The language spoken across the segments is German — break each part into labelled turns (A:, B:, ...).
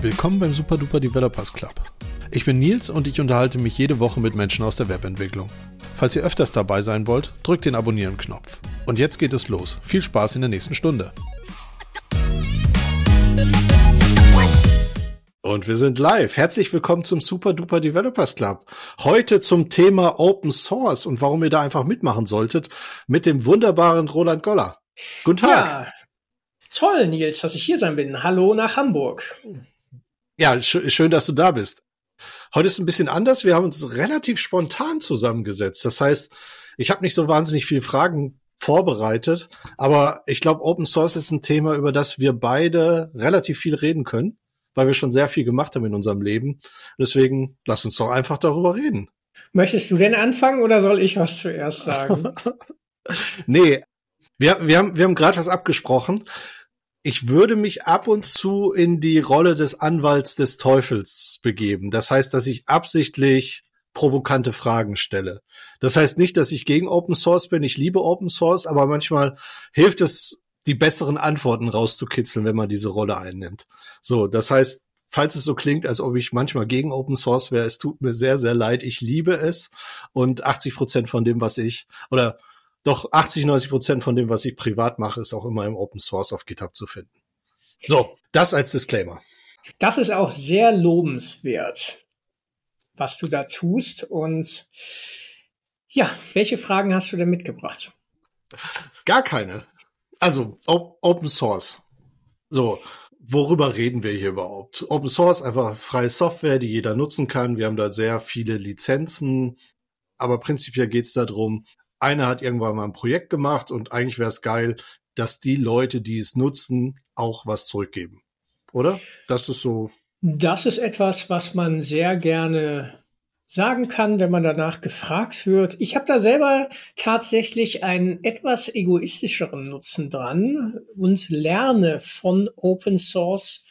A: Willkommen beim Super Duper Developers Club. Ich bin Nils und ich unterhalte mich jede Woche mit Menschen aus der Webentwicklung. Falls ihr öfters dabei sein wollt, drückt den Abonnieren-Knopf. Und jetzt geht es los. Viel Spaß in der nächsten Stunde. Und wir sind live. Herzlich willkommen zum Super Duper Developers Club. Heute zum Thema Open Source und warum ihr da einfach mitmachen solltet mit dem wunderbaren Roland Goller. Guten Tag.
B: Ja, toll, Nils, dass ich hier sein bin. Hallo nach Hamburg.
A: Ja, sch schön, dass du da bist. Heute ist ein bisschen anders. Wir haben uns relativ spontan zusammengesetzt. Das heißt, ich habe nicht so wahnsinnig viele Fragen vorbereitet, aber ich glaube, Open Source ist ein Thema, über das wir beide relativ viel reden können, weil wir schon sehr viel gemacht haben in unserem Leben. Deswegen lass uns doch einfach darüber reden.
B: Möchtest du denn anfangen oder soll ich was zuerst sagen?
A: nee, wir, wir haben, wir haben gerade was abgesprochen ich würde mich ab und zu in die Rolle des Anwalts des Teufels begeben. Das heißt, dass ich absichtlich provokante Fragen stelle. Das heißt nicht, dass ich gegen Open Source bin. Ich liebe Open Source, aber manchmal hilft es, die besseren Antworten rauszukitzeln, wenn man diese Rolle einnimmt. So, das heißt, falls es so klingt, als ob ich manchmal gegen Open Source wäre, es tut mir sehr, sehr leid. Ich liebe es und 80 Prozent von dem, was ich oder doch 80, 90 Prozent von dem, was ich privat mache, ist auch immer im Open Source auf GitHub zu finden. So, das als Disclaimer.
B: Das ist auch sehr lobenswert, was du da tust. Und ja, welche Fragen hast du denn mitgebracht?
A: Gar keine. Also, Open Source. So, worüber reden wir hier überhaupt? Open Source, einfach freie Software, die jeder nutzen kann. Wir haben da sehr viele Lizenzen. Aber prinzipiell geht es darum, einer hat irgendwann mal ein Projekt gemacht und eigentlich wäre es geil, dass die Leute, die es nutzen, auch was zurückgeben. Oder? Das ist so.
B: Das ist etwas, was man sehr gerne sagen kann, wenn man danach gefragt wird. Ich habe da selber tatsächlich einen etwas egoistischeren Nutzen dran und lerne von Open Source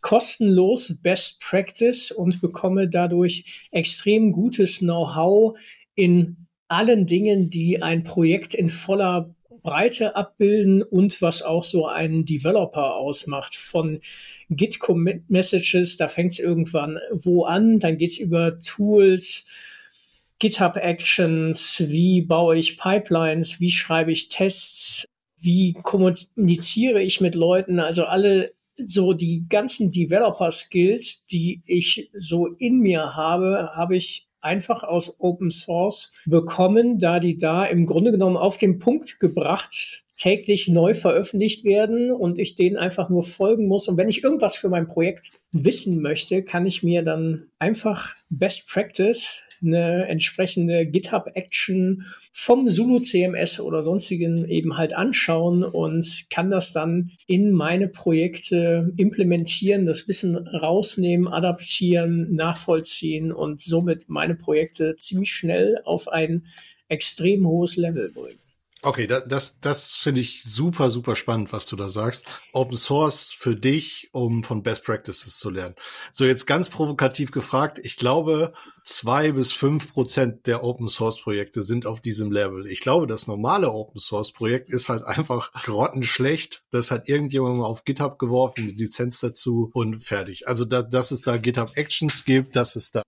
B: kostenlos Best Practice und bekomme dadurch extrem gutes Know-how in allen Dingen, die ein Projekt in voller Breite abbilden und was auch so einen Developer ausmacht. Von Git Commit Messages, da fängt es irgendwann wo an, dann geht's über Tools, GitHub Actions, wie baue ich Pipelines, wie schreibe ich Tests, wie kommuniziere ich mit Leuten, also alle so die ganzen Developer Skills, die ich so in mir habe, habe ich einfach aus Open Source bekommen, da die da im Grunde genommen auf den Punkt gebracht täglich neu veröffentlicht werden und ich denen einfach nur folgen muss. Und wenn ich irgendwas für mein Projekt wissen möchte, kann ich mir dann einfach Best Practice eine entsprechende GitHub-Action vom Zulu CMS oder sonstigen eben halt anschauen und kann das dann in meine Projekte implementieren, das Wissen rausnehmen, adaptieren, nachvollziehen und somit meine Projekte ziemlich schnell auf ein extrem hohes Level bringen.
A: Okay, da, das, das finde ich super, super spannend, was du da sagst. Open Source für dich, um von Best Practices zu lernen. So jetzt ganz provokativ gefragt. Ich glaube, zwei bis fünf Prozent der Open Source Projekte sind auf diesem Level. Ich glaube, das normale Open Source Projekt ist halt einfach grottenschlecht. Das hat irgendjemand mal auf GitHub geworfen, die Lizenz dazu und fertig. Also, da, dass es da GitHub Actions gibt, dass es da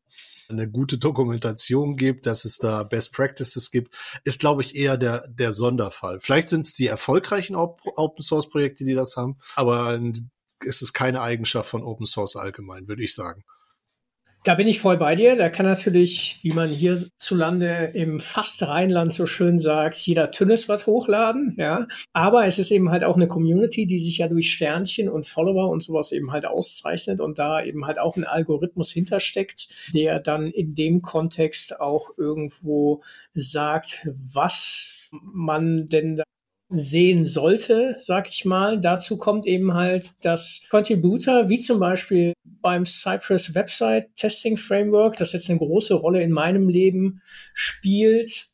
A: eine gute Dokumentation gibt, dass es da Best Practices gibt, ist, glaube ich, eher der, der Sonderfall. Vielleicht sind es die erfolgreichen Open Source Projekte, die das haben, aber es ist keine Eigenschaft von Open Source allgemein, würde ich sagen.
B: Da bin ich voll bei dir. Da kann natürlich, wie man hierzulande im fast Rheinland so schön sagt, jeder Tünnes was hochladen, ja. Aber es ist eben halt auch eine Community, die sich ja durch Sternchen und Follower und sowas eben halt auszeichnet und da eben halt auch ein Algorithmus hintersteckt, der dann in dem Kontext auch irgendwo sagt, was man denn sehen sollte, sag ich mal. Dazu kommt eben halt, dass Contributor, wie zum Beispiel beim Cypress Website Testing Framework, das jetzt eine große Rolle in meinem Leben spielt,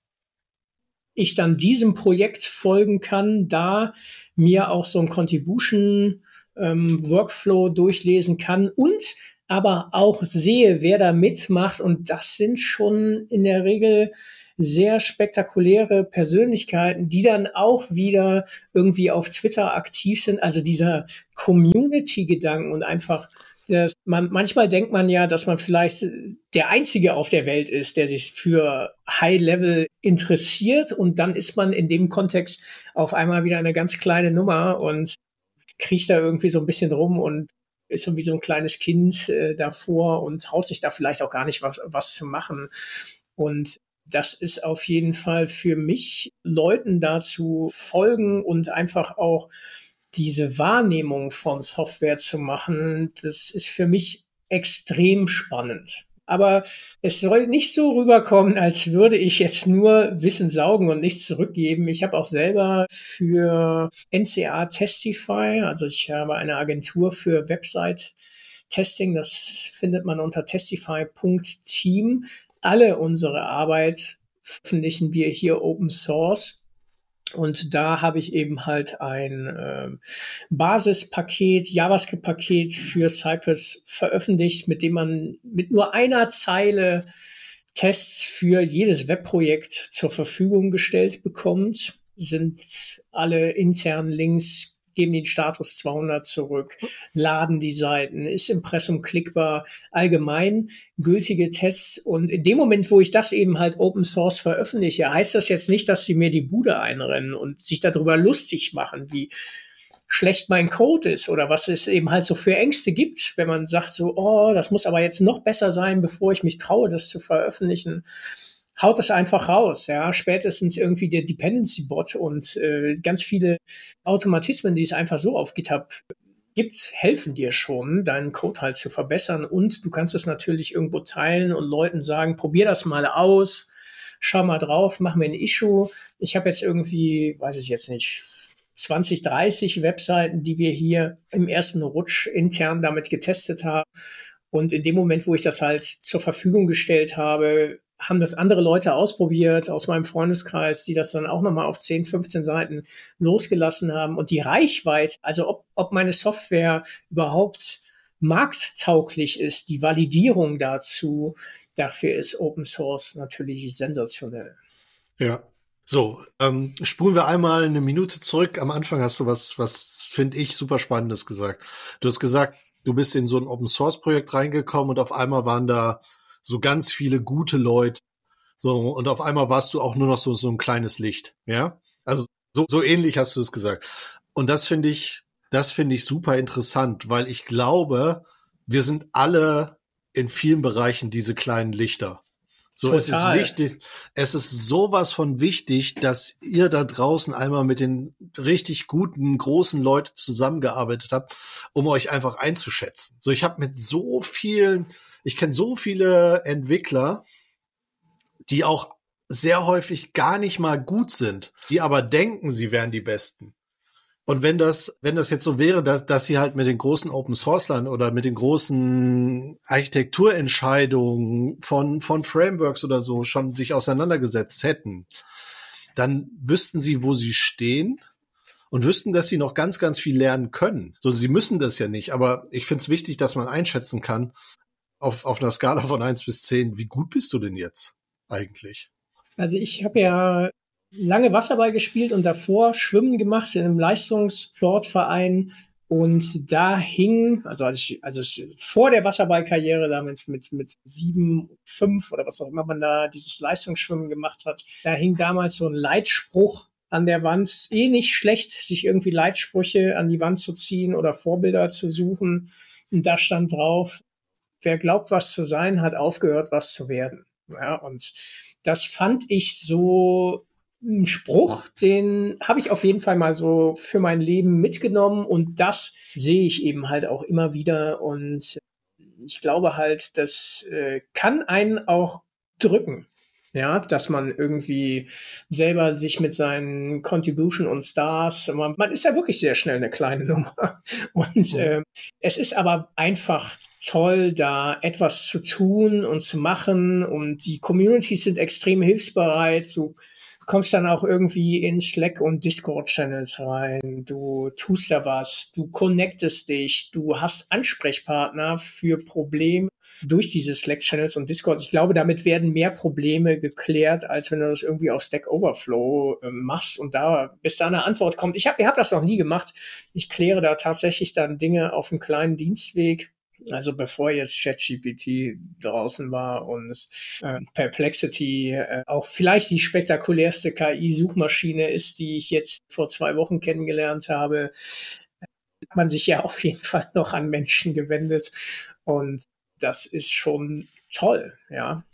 B: ich dann diesem Projekt folgen kann, da mir auch so ein Contribution ähm, Workflow durchlesen kann und aber auch sehe, wer da mitmacht. Und das sind schon in der Regel sehr spektakuläre Persönlichkeiten, die dann auch wieder irgendwie auf Twitter aktiv sind. Also dieser Community-Gedanken und einfach man, manchmal denkt man ja, dass man vielleicht der Einzige auf der Welt ist, der sich für High-Level interessiert und dann ist man in dem Kontext auf einmal wieder eine ganz kleine Nummer und kriecht da irgendwie so ein bisschen rum und ist so wie so ein kleines Kind äh, davor und traut sich da vielleicht auch gar nicht was, was zu machen. Und das ist auf jeden Fall für mich, Leuten dazu folgen und einfach auch diese Wahrnehmung von Software zu machen, das ist für mich extrem spannend. Aber es soll nicht so rüberkommen, als würde ich jetzt nur Wissen saugen und nichts zurückgeben. Ich habe auch selber für NCA Testify, also ich habe eine Agentur für Website Testing, das findet man unter testify.team alle unsere Arbeit veröffentlichen wir hier Open Source. Und da habe ich eben halt ein äh, Basispaket, JavaScript-Paket für Cypress veröffentlicht, mit dem man mit nur einer Zeile Tests für jedes Webprojekt zur Verfügung gestellt bekommt. Sind alle internen Links geben den Status 200 zurück, laden die Seiten, ist Impressum klickbar, allgemein gültige Tests. Und in dem Moment, wo ich das eben halt Open Source veröffentliche, heißt das jetzt nicht, dass sie mir die Bude einrennen und sich darüber lustig machen, wie schlecht mein Code ist oder was es eben halt so für Ängste gibt, wenn man sagt so, oh, das muss aber jetzt noch besser sein, bevor ich mich traue, das zu veröffentlichen haut das einfach raus. Ja, spätestens irgendwie der Dependency Bot und äh, ganz viele Automatismen, die es einfach so auf GitHub gibt, helfen dir schon, deinen Code halt zu verbessern. Und du kannst es natürlich irgendwo teilen und Leuten sagen, probier das mal aus, schau mal drauf, mach mir ein Issue. Ich habe jetzt irgendwie, weiß ich jetzt nicht, 20, 30 Webseiten, die wir hier im ersten Rutsch intern damit getestet haben. Und in dem Moment, wo ich das halt zur Verfügung gestellt habe, haben das andere Leute ausprobiert aus meinem Freundeskreis, die das dann auch nochmal auf 10, 15 Seiten losgelassen haben. Und die Reichweite, also ob, ob meine Software überhaupt markttauglich ist, die Validierung dazu, dafür ist Open Source natürlich sensationell.
A: Ja. So, ähm, spulen wir einmal eine Minute zurück. Am Anfang hast du was, was finde ich super Spannendes gesagt. Du hast gesagt, du bist in so ein Open Source Projekt reingekommen und auf einmal waren da so ganz viele gute Leute. So, und auf einmal warst du auch nur noch so, so ein kleines Licht. Ja. Also so, so ähnlich hast du es gesagt. Und das finde ich, das finde ich super interessant, weil ich glaube, wir sind alle in vielen Bereichen diese kleinen Lichter. So, Total. es ist wichtig, es ist sowas von wichtig, dass ihr da draußen einmal mit den richtig guten, großen Leuten zusammengearbeitet habt, um euch einfach einzuschätzen. So, ich habe mit so vielen ich kenne so viele Entwickler, die auch sehr häufig gar nicht mal gut sind, die aber denken, sie wären die Besten. Und wenn das, wenn das jetzt so wäre, dass, dass sie halt mit den großen Open Sourcelern oder mit den großen Architekturentscheidungen von, von Frameworks oder so schon sich auseinandergesetzt hätten, dann wüssten sie, wo sie stehen und wüssten, dass sie noch ganz, ganz viel lernen können. So, sie müssen das ja nicht, aber ich finde es wichtig, dass man einschätzen kann, auf, auf einer Skala von eins bis zehn, wie gut bist du denn jetzt eigentlich?
B: Also ich habe ja lange Wasserball gespielt und davor Schwimmen gemacht in einem Leistungssportverein. Und da hing, also als ich, also vor der Wasserballkarriere, damals mit, mit sieben, fünf oder was auch immer man da dieses Leistungsschwimmen gemacht hat, da hing damals so ein Leitspruch an der Wand. Ist eh nicht schlecht, sich irgendwie Leitsprüche an die Wand zu ziehen oder Vorbilder zu suchen. Und da stand drauf, wer glaubt, was zu sein, hat aufgehört, was zu werden. Ja, und das fand ich so ein Spruch, den habe ich auf jeden Fall mal so für mein Leben mitgenommen und das sehe ich eben halt auch immer wieder und ich glaube halt, das äh, kann einen auch drücken. Ja, dass man irgendwie selber sich mit seinen Contribution und Stars, man, man ist ja wirklich sehr schnell eine kleine Nummer. Und äh, es ist aber einfach toll, da etwas zu tun und zu machen. Und die Communities sind extrem hilfsbereit. Du kommst dann auch irgendwie in Slack und Discord-Channels rein. Du tust da was, du connectest dich, du hast Ansprechpartner für Probleme durch diese Slack-Channels und Discords. Ich glaube, damit werden mehr Probleme geklärt, als wenn du das irgendwie auf Stack Overflow äh, machst und da bis da eine Antwort kommt. Ich habe ich hab das noch nie gemacht. Ich kläre da tatsächlich dann Dinge auf einem kleinen Dienstweg also bevor jetzt ChatGPT draußen war und äh, Perplexity äh, auch vielleicht die spektakulärste KI-Suchmaschine ist, die ich jetzt vor zwei Wochen kennengelernt habe, hat man sich ja auf jeden Fall noch an Menschen gewendet. Und das ist schon toll, ja.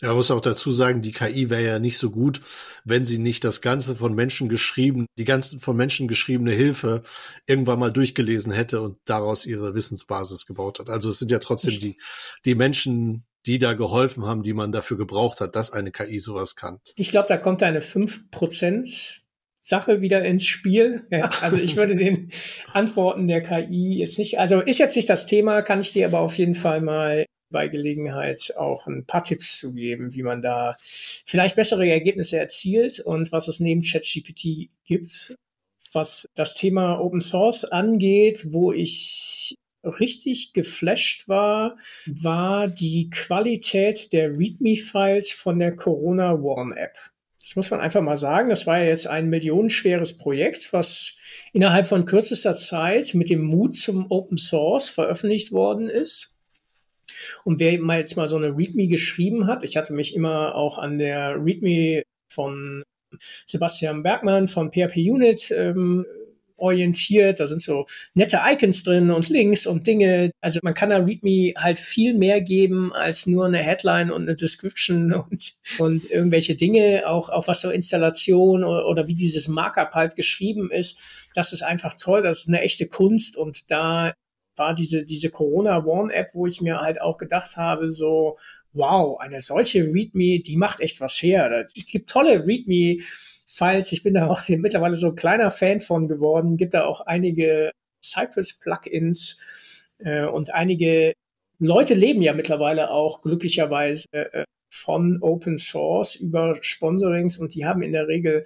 A: Ja, man muss auch dazu sagen, die KI wäre ja nicht so gut, wenn sie nicht das Ganze von Menschen geschrieben, die ganzen von Menschen geschriebene Hilfe irgendwann mal durchgelesen hätte und daraus ihre Wissensbasis gebaut hat. Also es sind ja trotzdem die, die Menschen, die da geholfen haben, die man dafür gebraucht hat, dass eine KI sowas kann.
B: Ich glaube, da kommt eine 5% Sache wieder ins Spiel. Ja, also ich würde den Antworten der KI jetzt nicht, also ist jetzt nicht das Thema, kann ich dir aber auf jeden Fall mal bei Gelegenheit auch ein paar Tipps zu geben, wie man da vielleicht bessere Ergebnisse erzielt und was es neben ChatGPT gibt. Was das Thema Open Source angeht, wo ich richtig geflasht war, war die Qualität der README-Files von der Corona Warn App. Das muss man einfach mal sagen. Das war ja jetzt ein millionenschweres Projekt, was innerhalb von kürzester Zeit mit dem Mut zum Open Source veröffentlicht worden ist. Und wer mal jetzt mal so eine README geschrieben hat, ich hatte mich immer auch an der README von Sebastian Bergmann von PHP Unit ähm, orientiert. Da sind so nette Icons drin und Links und Dinge. Also man kann da README halt viel mehr geben als nur eine Headline und eine Description und, und irgendwelche Dinge, auch, auch was so Installation oder, oder wie dieses Markup halt geschrieben ist. Das ist einfach toll. Das ist eine echte Kunst und da war diese, diese Corona Warn App, wo ich mir halt auch gedacht habe, so, wow, eine solche README, die macht echt was her. Es gibt tolle README Files. Ich bin da auch mittlerweile so ein kleiner Fan von geworden. Gibt da auch einige Cypress Plugins äh, und einige Leute leben ja mittlerweile auch glücklicherweise äh, von Open Source über Sponsorings und die haben in der Regel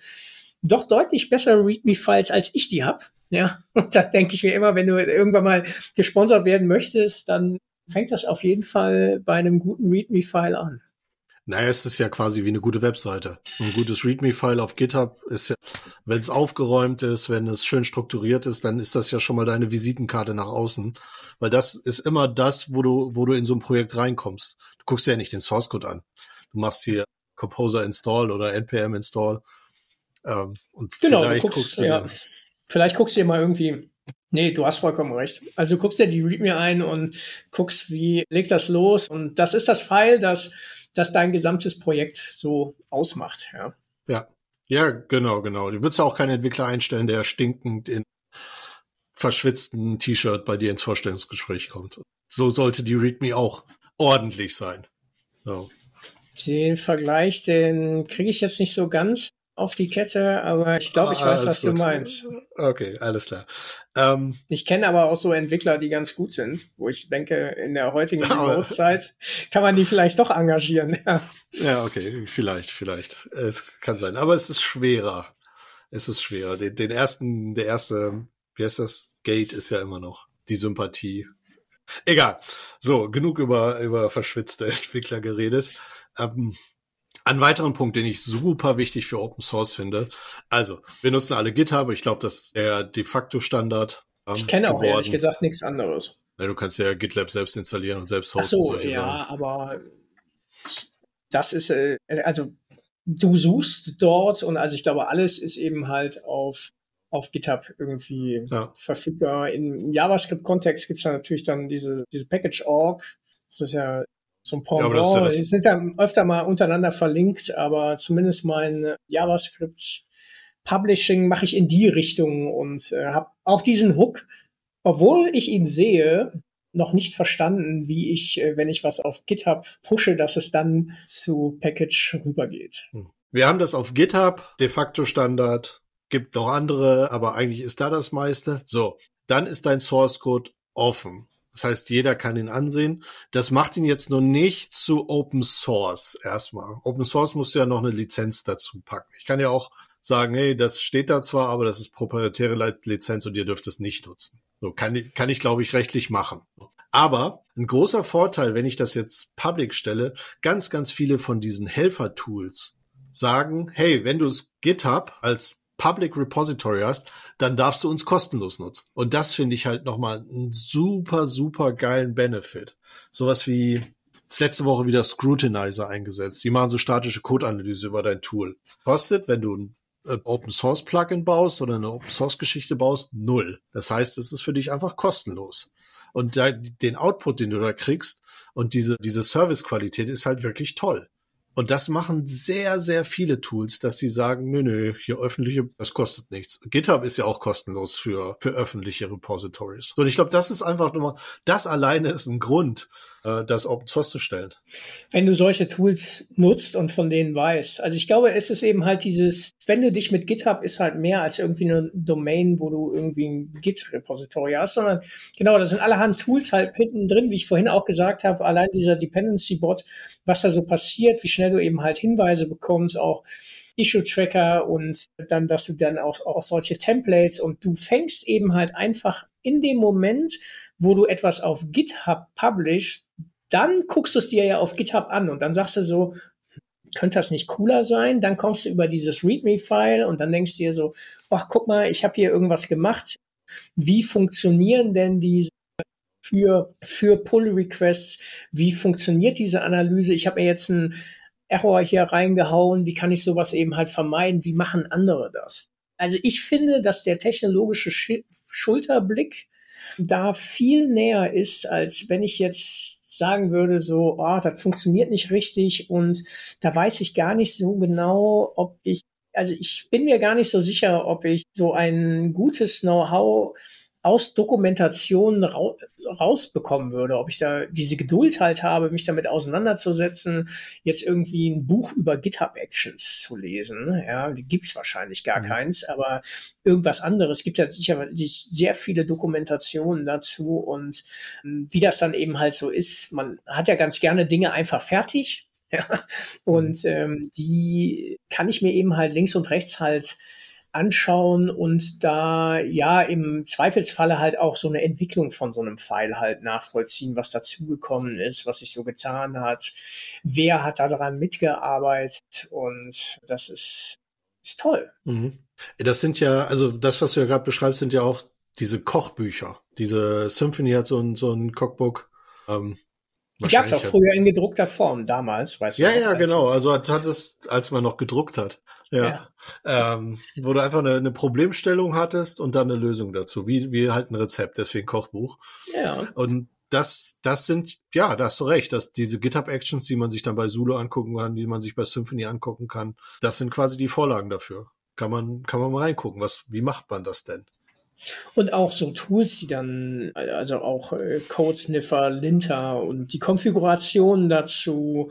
B: doch deutlich bessere README-Files, als ich die habe. Ja, und da denke ich mir immer, wenn du irgendwann mal gesponsert werden möchtest, dann fängt das auf jeden Fall bei einem guten README-File an.
A: Naja, es ist ja quasi wie eine gute Webseite. Ein gutes README-File auf GitHub ist ja, wenn es aufgeräumt ist, wenn es schön strukturiert ist, dann ist das ja schon mal deine Visitenkarte nach außen. Weil das ist immer das, wo du, wo du in so ein Projekt reinkommst. Du guckst ja nicht den Source Code an. Du machst hier Composer Install oder NPM Install. Ähm, und
B: genau, vielleicht guckst, guckst du ja. Vielleicht guckst du dir mal irgendwie Nee, du hast vollkommen recht. Also guckst dir die README ein und guckst, wie legt das los. Und das ist das File, das, das dein gesamtes Projekt so ausmacht. Ja,
A: ja, ja genau, genau. Du würdest auch keinen Entwickler einstellen, der stinkend in verschwitzten T-Shirt bei dir ins Vorstellungsgespräch kommt. So sollte die README auch ordentlich sein. So.
B: Den Vergleich, den kriege ich jetzt nicht so ganz auf die Kette, aber ich glaube, ich ah, weiß, was gut. du meinst.
A: Okay, alles klar. Ähm,
B: ich kenne aber auch so Entwickler, die ganz gut sind, wo ich denke, in der heutigen Remote-Zeit kann man die vielleicht doch engagieren.
A: Ja. ja, okay, vielleicht, vielleicht. Es kann sein, aber es ist schwerer. Es ist schwerer. Den, den ersten, der erste, wie heißt das? Gate ist ja immer noch die Sympathie. Egal. So, genug über, über verschwitzte Entwickler geredet. Ähm, ein weiteren Punkt, den ich super wichtig für Open Source finde. Also, wir nutzen alle GitHub. Ich glaube, das ist der de facto Standard.
B: Ähm, ich kenne auch ehrlich gesagt nichts anderes.
A: Ja, du kannst ja GitLab selbst installieren und selbst hosten.
B: Ach so, ja, Sachen. aber das ist, äh, also du suchst dort und also ich glaube, alles ist eben halt auf, auf GitHub irgendwie ja. verfügbar. Im JavaScript-Kontext gibt es natürlich dann diese, diese Package.org. Das ist ja so ein Pendant. Ja, das, die sind dann öfter mal untereinander verlinkt, aber zumindest mein JavaScript Publishing mache ich in die Richtung und äh, habe auch diesen Hook, obwohl ich ihn sehe, noch nicht verstanden, wie ich, äh, wenn ich was auf GitHub pushe, dass es dann zu Package rübergeht. Hm.
A: Wir haben das auf GitHub, de facto Standard, gibt noch andere, aber eigentlich ist da das meiste. So, dann ist dein Source Code offen. Das heißt, jeder kann ihn ansehen. Das macht ihn jetzt noch nicht zu Open Source erstmal. Open Source muss ja noch eine Lizenz dazu packen. Ich kann ja auch sagen, hey, das steht da zwar, aber das ist proprietäre Lizenz und ihr dürft es nicht nutzen. So kann, kann ich, glaube ich, rechtlich machen. Aber ein großer Vorteil, wenn ich das jetzt public stelle, ganz, ganz viele von diesen Helfer-Tools sagen, hey, wenn du es GitHub als Public Repository hast, dann darfst du uns kostenlos nutzen. Und das finde ich halt nochmal einen super, super geilen Benefit. Sowas wie letzte Woche wieder Scrutinizer eingesetzt. Die machen so statische Codeanalyse über dein Tool. Kostet, wenn du ein äh, Open Source Plugin baust oder eine Open Source Geschichte baust, null. Das heißt, es ist für dich einfach kostenlos. Und den Output, den du da kriegst und diese, diese Servicequalität ist halt wirklich toll. Und das machen sehr, sehr viele Tools, dass sie sagen, nö, nö, hier öffentliche, das kostet nichts. GitHub ist ja auch kostenlos für, für öffentliche Repositories. Und ich glaube, das ist einfach nur mal, das alleine ist ein Grund, äh, das Open Source zu stellen.
B: Wenn du solche Tools nutzt und von denen weißt. Also ich glaube, es ist eben halt dieses, wenn du dich mit GitHub ist halt mehr als irgendwie eine Domain, wo du irgendwie ein Git-Repository hast, sondern genau, da sind allerhand Tools halt hinten drin, wie ich vorhin auch gesagt habe, allein dieser Dependency-Bot, was da so passiert, wie schnell du eben halt Hinweise bekommst, auch Issue-Tracker und dann, dass du dann auch, auch solche Templates und du fängst eben halt einfach in dem Moment, wo du etwas auf GitHub publishst, dann guckst du es dir ja auf GitHub an und dann sagst du so, könnte das nicht cooler sein? Dann kommst du über dieses README-File und dann denkst du dir so, ach, guck mal, ich habe hier irgendwas gemacht. Wie funktionieren denn diese für, für Pull-Requests? Wie funktioniert diese Analyse? Ich habe mir jetzt einen Error hier reingehauen. Wie kann ich sowas eben halt vermeiden? Wie machen andere das? Also ich finde, dass der technologische Schulterblick da viel näher ist, als wenn ich jetzt sagen würde, so, oh, das funktioniert nicht richtig und da weiß ich gar nicht so genau, ob ich, also ich bin mir gar nicht so sicher, ob ich so ein gutes Know-how aus Dokumentationen ra rausbekommen würde, ob ich da diese Geduld halt habe, mich damit auseinanderzusetzen, jetzt irgendwie ein Buch über GitHub Actions zu lesen. Ja, die gibt's wahrscheinlich gar mhm. keins, aber irgendwas anderes. Es gibt ja sicherlich sehr viele Dokumentationen dazu und ähm, wie das dann eben halt so ist. Man hat ja ganz gerne Dinge einfach fertig. Ja, und mhm. ähm, die kann ich mir eben halt links und rechts halt anschauen und da ja im Zweifelsfalle halt auch so eine Entwicklung von so einem Pfeil halt nachvollziehen, was dazugekommen ist, was sich so getan hat, wer hat daran mitgearbeitet und das ist, ist toll.
A: Mhm. Das sind ja, also das, was du ja gerade beschreibst, sind ja auch diese Kochbücher. Diese Symphony hat so ein, so ein Cookbook. Ähm,
B: die gab es auch früher in gedruckter Form damals, weißt
A: ja, du? Ja, ja, genau. Also hat, hat es, als man noch gedruckt hat. Ja. ja. Ähm, wo du einfach eine, eine, Problemstellung hattest und dann eine Lösung dazu, wie, wie halt ein Rezept, deswegen Kochbuch. Ja. Und das, das sind, ja, da hast du recht, dass diese GitHub-Actions, die man sich dann bei Zulu angucken kann, die man sich bei Symphony angucken kann, das sind quasi die Vorlagen dafür. Kann man, kann man mal reingucken, was, wie macht man das denn?
B: Und auch so Tools, die dann, also auch äh, Codesniffer, Linter und die Konfiguration dazu.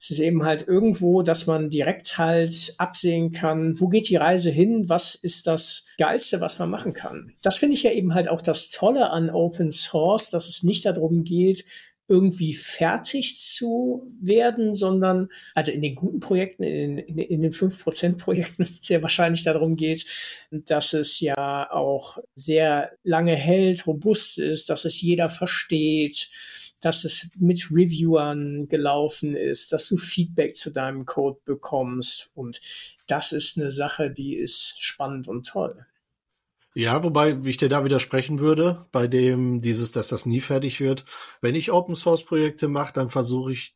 B: Es ist eben halt irgendwo, dass man direkt halt absehen kann, wo geht die Reise hin, was ist das Geilste, was man machen kann. Das finde ich ja eben halt auch das Tolle an Open Source, dass es nicht darum geht, irgendwie fertig zu werden, sondern also in den guten Projekten, in, in, in den 5%-Projekten sehr wahrscheinlich darum geht, dass es ja auch sehr lange hält, robust ist, dass es jeder versteht, dass es mit Reviewern gelaufen ist, dass du Feedback zu deinem Code bekommst. Und das ist eine Sache, die ist spannend und toll.
A: Ja, wobei, wie ich dir da widersprechen würde, bei dem dieses, dass das nie fertig wird. Wenn ich Open Source Projekte mache, dann versuche ich,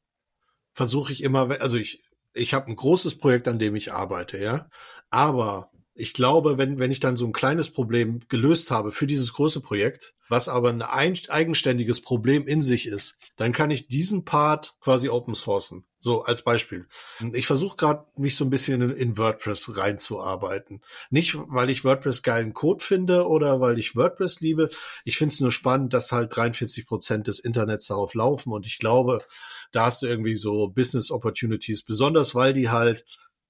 A: versuche ich immer, also ich, ich habe ein großes Projekt, an dem ich arbeite, ja. Aber ich glaube, wenn, wenn ich dann so ein kleines Problem gelöst habe für dieses große Projekt, was aber ein eigenständiges Problem in sich ist, dann kann ich diesen Part quasi open sourcen. So als Beispiel. Ich versuche gerade mich so ein bisschen in, in, WordPress reinzuarbeiten. Nicht, weil ich WordPress geilen Code finde oder weil ich WordPress liebe. Ich finde es nur spannend, dass halt 43 Prozent des Internets darauf laufen und ich glaube, da hast du irgendwie so Business Opportunities, besonders weil die halt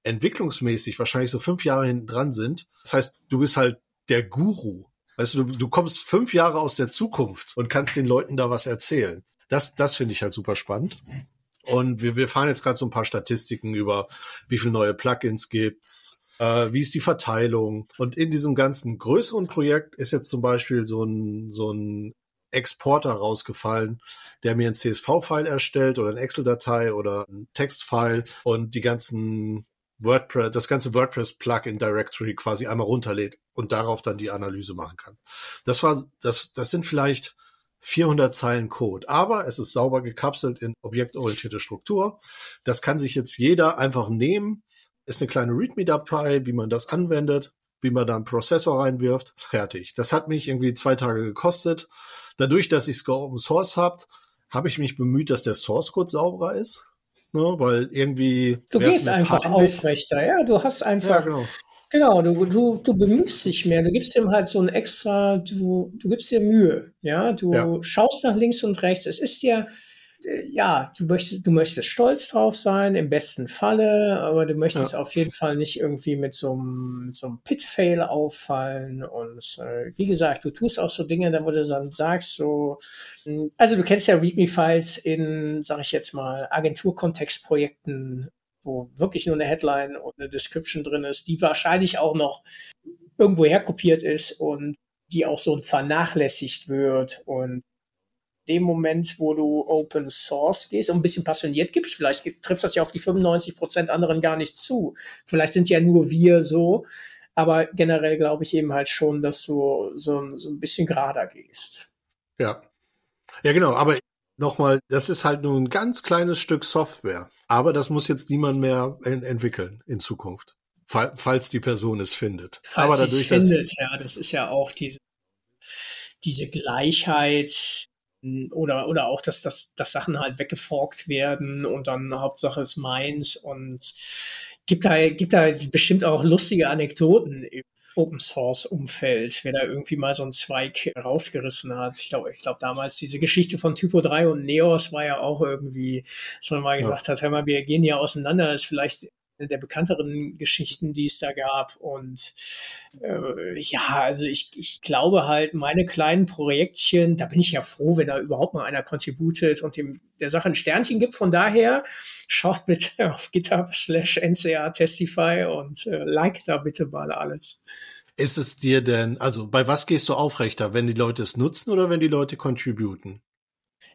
A: entwicklungsmäßig wahrscheinlich so fünf Jahre hinten dran sind. Das heißt, du bist halt der Guru. Weißt du, du, du kommst fünf Jahre aus der Zukunft und kannst den Leuten da was erzählen. Das, das finde ich halt super spannend. Und wir, wir fahren jetzt gerade so ein paar Statistiken über, wie viele neue Plugins gibt's, äh, wie ist die Verteilung. Und in diesem ganzen größeren Projekt ist jetzt zum Beispiel so ein, so ein Exporter rausgefallen, der mir ein CSV-File erstellt oder eine Excel-Datei oder ein Textfile und die ganzen WordPress, das ganze WordPress-Plugin Directory quasi einmal runterlädt und darauf dann die Analyse machen kann. Das war, das, das sind vielleicht 400 Zeilen Code. Aber es ist sauber gekapselt in objektorientierte Struktur. Das kann sich jetzt jeder einfach nehmen. Ist eine kleine README-Datei, wie man das anwendet, wie man da einen Prozessor reinwirft. Fertig. Das hat mich irgendwie zwei Tage gekostet. Dadurch, dass ich es Open Source habt, habe ich mich bemüht, dass der Source Code sauberer ist. Ne, weil irgendwie.
B: Du gehst einfach peinlich. aufrechter, ja. Du hast einfach. Ja, genau. Genau, du, du, du bemühst dich mehr, du gibst ihm halt so ein extra, du, du gibst dir Mühe, ja, du ja. schaust nach links und rechts. Es ist ja, äh, ja, du möchtest, du möchtest stolz drauf sein, im besten Falle, aber du möchtest ja. auf jeden Fall nicht irgendwie mit so einem, so einem Pit-Fail auffallen. Und äh, wie gesagt, du tust auch so Dinge, da wo du dann sagst, so, hm, also du kennst ja README-Files in, sag ich jetzt mal, Agenturkontextprojekten, wo wirklich nur eine Headline und eine Description drin ist, die wahrscheinlich auch noch irgendwo herkopiert ist und die auch so vernachlässigt wird und dem Moment, wo du Open Source gehst und ein bisschen passioniert gibst, vielleicht trifft das ja auf die 95 Prozent anderen gar nicht zu. Vielleicht sind ja nur wir so, aber generell glaube ich eben halt schon, dass du so, so ein bisschen gerader gehst.
A: Ja. Ja, genau. Aber nochmal, das ist halt nur ein ganz kleines Stück Software. Aber das muss jetzt niemand mehr entwickeln in Zukunft. Falls die Person es findet.
B: Falls
A: Aber
B: dadurch, es findet, ja, das ist ja auch diese, diese Gleichheit, oder, oder auch, dass, dass, dass Sachen halt weggeforkt werden und dann Hauptsache ist meins und gibt da, gibt da bestimmt auch lustige Anekdoten im Open Source Umfeld, wer da irgendwie mal so einen Zweig rausgerissen hat. Ich glaube, ich glaube damals diese Geschichte von Typo 3 und Neos war ja auch irgendwie, dass man mal gesagt ja. hat, hör mal, wir gehen ja auseinander, ist vielleicht der bekannteren Geschichten, die es da gab. Und äh, ja, also ich, ich glaube halt, meine kleinen Projektchen, da bin ich ja froh, wenn da überhaupt mal einer contributed und dem der Sache ein Sternchen gibt. Von daher schaut bitte auf GitHub slash NCR Testify und äh, like da bitte mal alles.
A: Ist es dir denn, also bei was gehst du aufrechter, wenn die Leute es nutzen oder wenn die Leute contributen?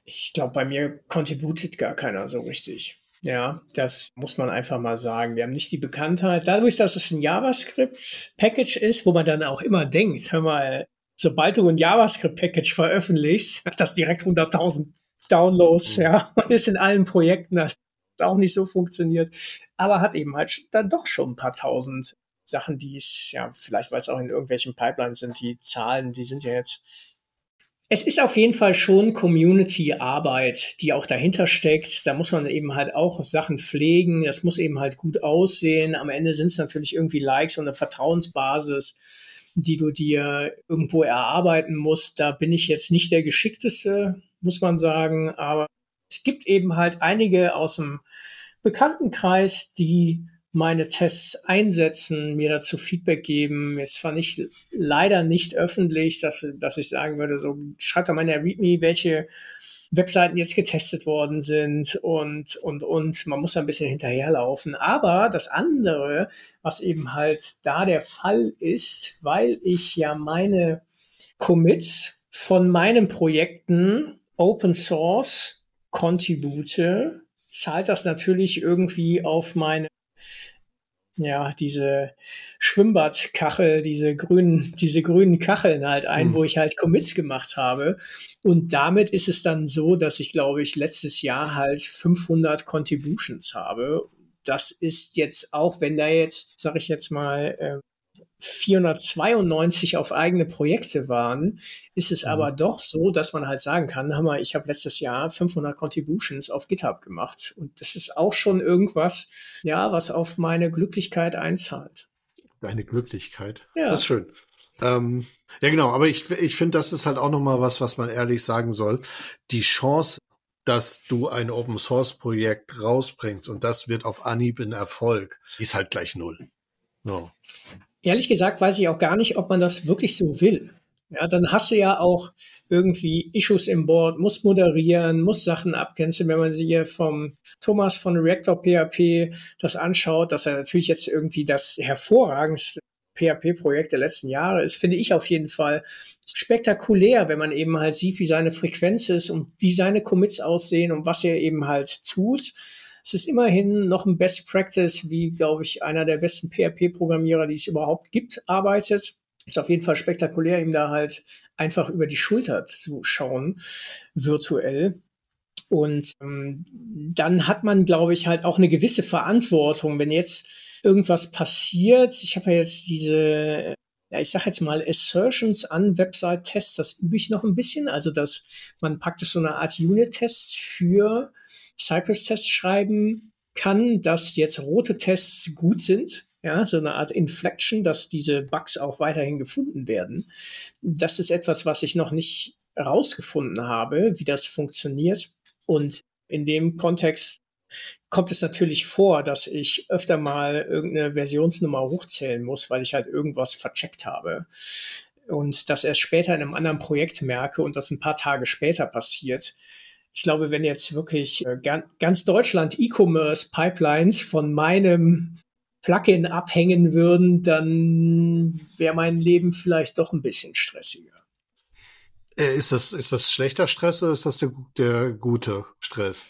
B: Ich glaube, bei mir contributed gar keiner so richtig. Ja, das muss man einfach mal sagen. Wir haben nicht die Bekanntheit. Dadurch, dass es ein JavaScript-Package ist, wo man dann auch immer denkt, hör mal, sobald du ein JavaScript-Package veröffentlichst, hat das direkt 100.000 Downloads, mhm. ja, und ist in allen Projekten, das auch nicht so funktioniert, aber hat eben halt dann doch schon ein paar tausend Sachen, die es, ja, vielleicht weil es auch in irgendwelchen Pipelines sind, die Zahlen, die sind ja jetzt es ist auf jeden Fall schon Community-Arbeit, die auch dahinter steckt. Da muss man eben halt auch Sachen pflegen. Das muss eben halt gut aussehen. Am Ende sind es natürlich irgendwie Likes und eine Vertrauensbasis, die du dir irgendwo erarbeiten musst. Da bin ich jetzt nicht der Geschickteste, muss man sagen. Aber es gibt eben halt einige aus dem Bekanntenkreis, die meine Tests einsetzen, mir dazu Feedback geben. Jetzt zwar nicht, leider nicht öffentlich, dass, dass ich sagen würde, so schreibt doch mal in der README, welche Webseiten jetzt getestet worden sind und, und, und man muss ein bisschen hinterherlaufen. Aber das andere, was eben halt da der Fall ist, weil ich ja meine Commits von meinen Projekten Open Source contribute, zahlt das natürlich irgendwie auf meine ja, diese Schwimmbadkachel, diese grünen, diese grünen Kacheln halt ein, mhm. wo ich halt Commits gemacht habe. Und damit ist es dann so, dass ich, glaube ich, letztes Jahr halt 500 Contributions habe. Das ist jetzt auch, wenn da jetzt, sag ich jetzt mal, äh, 492 auf eigene Projekte waren, ist es mhm. aber doch so, dass man halt sagen kann, Hammer, ich habe letztes Jahr 500 Contributions auf GitHub gemacht und das ist auch schon irgendwas, ja, was auf meine Glücklichkeit einzahlt.
A: Deine Glücklichkeit. Ja. Das ist schön. Ähm, ja, genau, aber ich, ich finde, das ist halt auch nochmal was, was man ehrlich sagen soll. Die Chance, dass du ein Open Source Projekt rausbringst und das wird auf Anhieb in Erfolg, ist halt gleich null.
B: No ehrlich gesagt weiß ich auch gar nicht, ob man das wirklich so will. Ja, dann hast du ja auch irgendwie Issues im Board, muss moderieren, muss Sachen abgrenzen. Wenn man sich hier vom Thomas von Reactor PHP das anschaut, dass er natürlich jetzt irgendwie das hervorragendste PHP-Projekt der letzten Jahre ist, finde ich auf jeden Fall spektakulär, wenn man eben halt sieht, wie seine Frequenz ist und wie seine Commits aussehen und was er eben halt tut. Es ist immerhin noch ein Best Practice, wie, glaube ich, einer der besten PHP-Programmierer, die es überhaupt gibt, arbeitet. Ist auf jeden Fall spektakulär, ihm da halt einfach über die Schulter zu schauen, virtuell. Und ähm, dann hat man, glaube ich, halt auch eine gewisse Verantwortung, wenn jetzt irgendwas passiert. Ich habe ja jetzt diese, ja, ich sage jetzt mal Assertions an Website-Tests, das übe ich noch ein bisschen. Also, dass man praktisch so eine Art Unit-Tests für Cypress-Tests schreiben kann, dass jetzt rote Tests gut sind. Ja, so eine Art Inflection, dass diese Bugs auch weiterhin gefunden werden. Das ist etwas, was ich noch nicht herausgefunden habe, wie das funktioniert. Und in dem Kontext kommt es natürlich vor, dass ich öfter mal irgendeine Versionsnummer hochzählen muss, weil ich halt irgendwas vercheckt habe. Und das erst später in einem anderen Projekt merke und das ein paar Tage später passiert. Ich glaube, wenn jetzt wirklich äh, ganz Deutschland E-Commerce Pipelines von meinem Plugin abhängen würden, dann wäre mein Leben vielleicht doch ein bisschen stressiger.
A: Äh, ist das, ist das schlechter Stress oder ist das der, der gute Stress?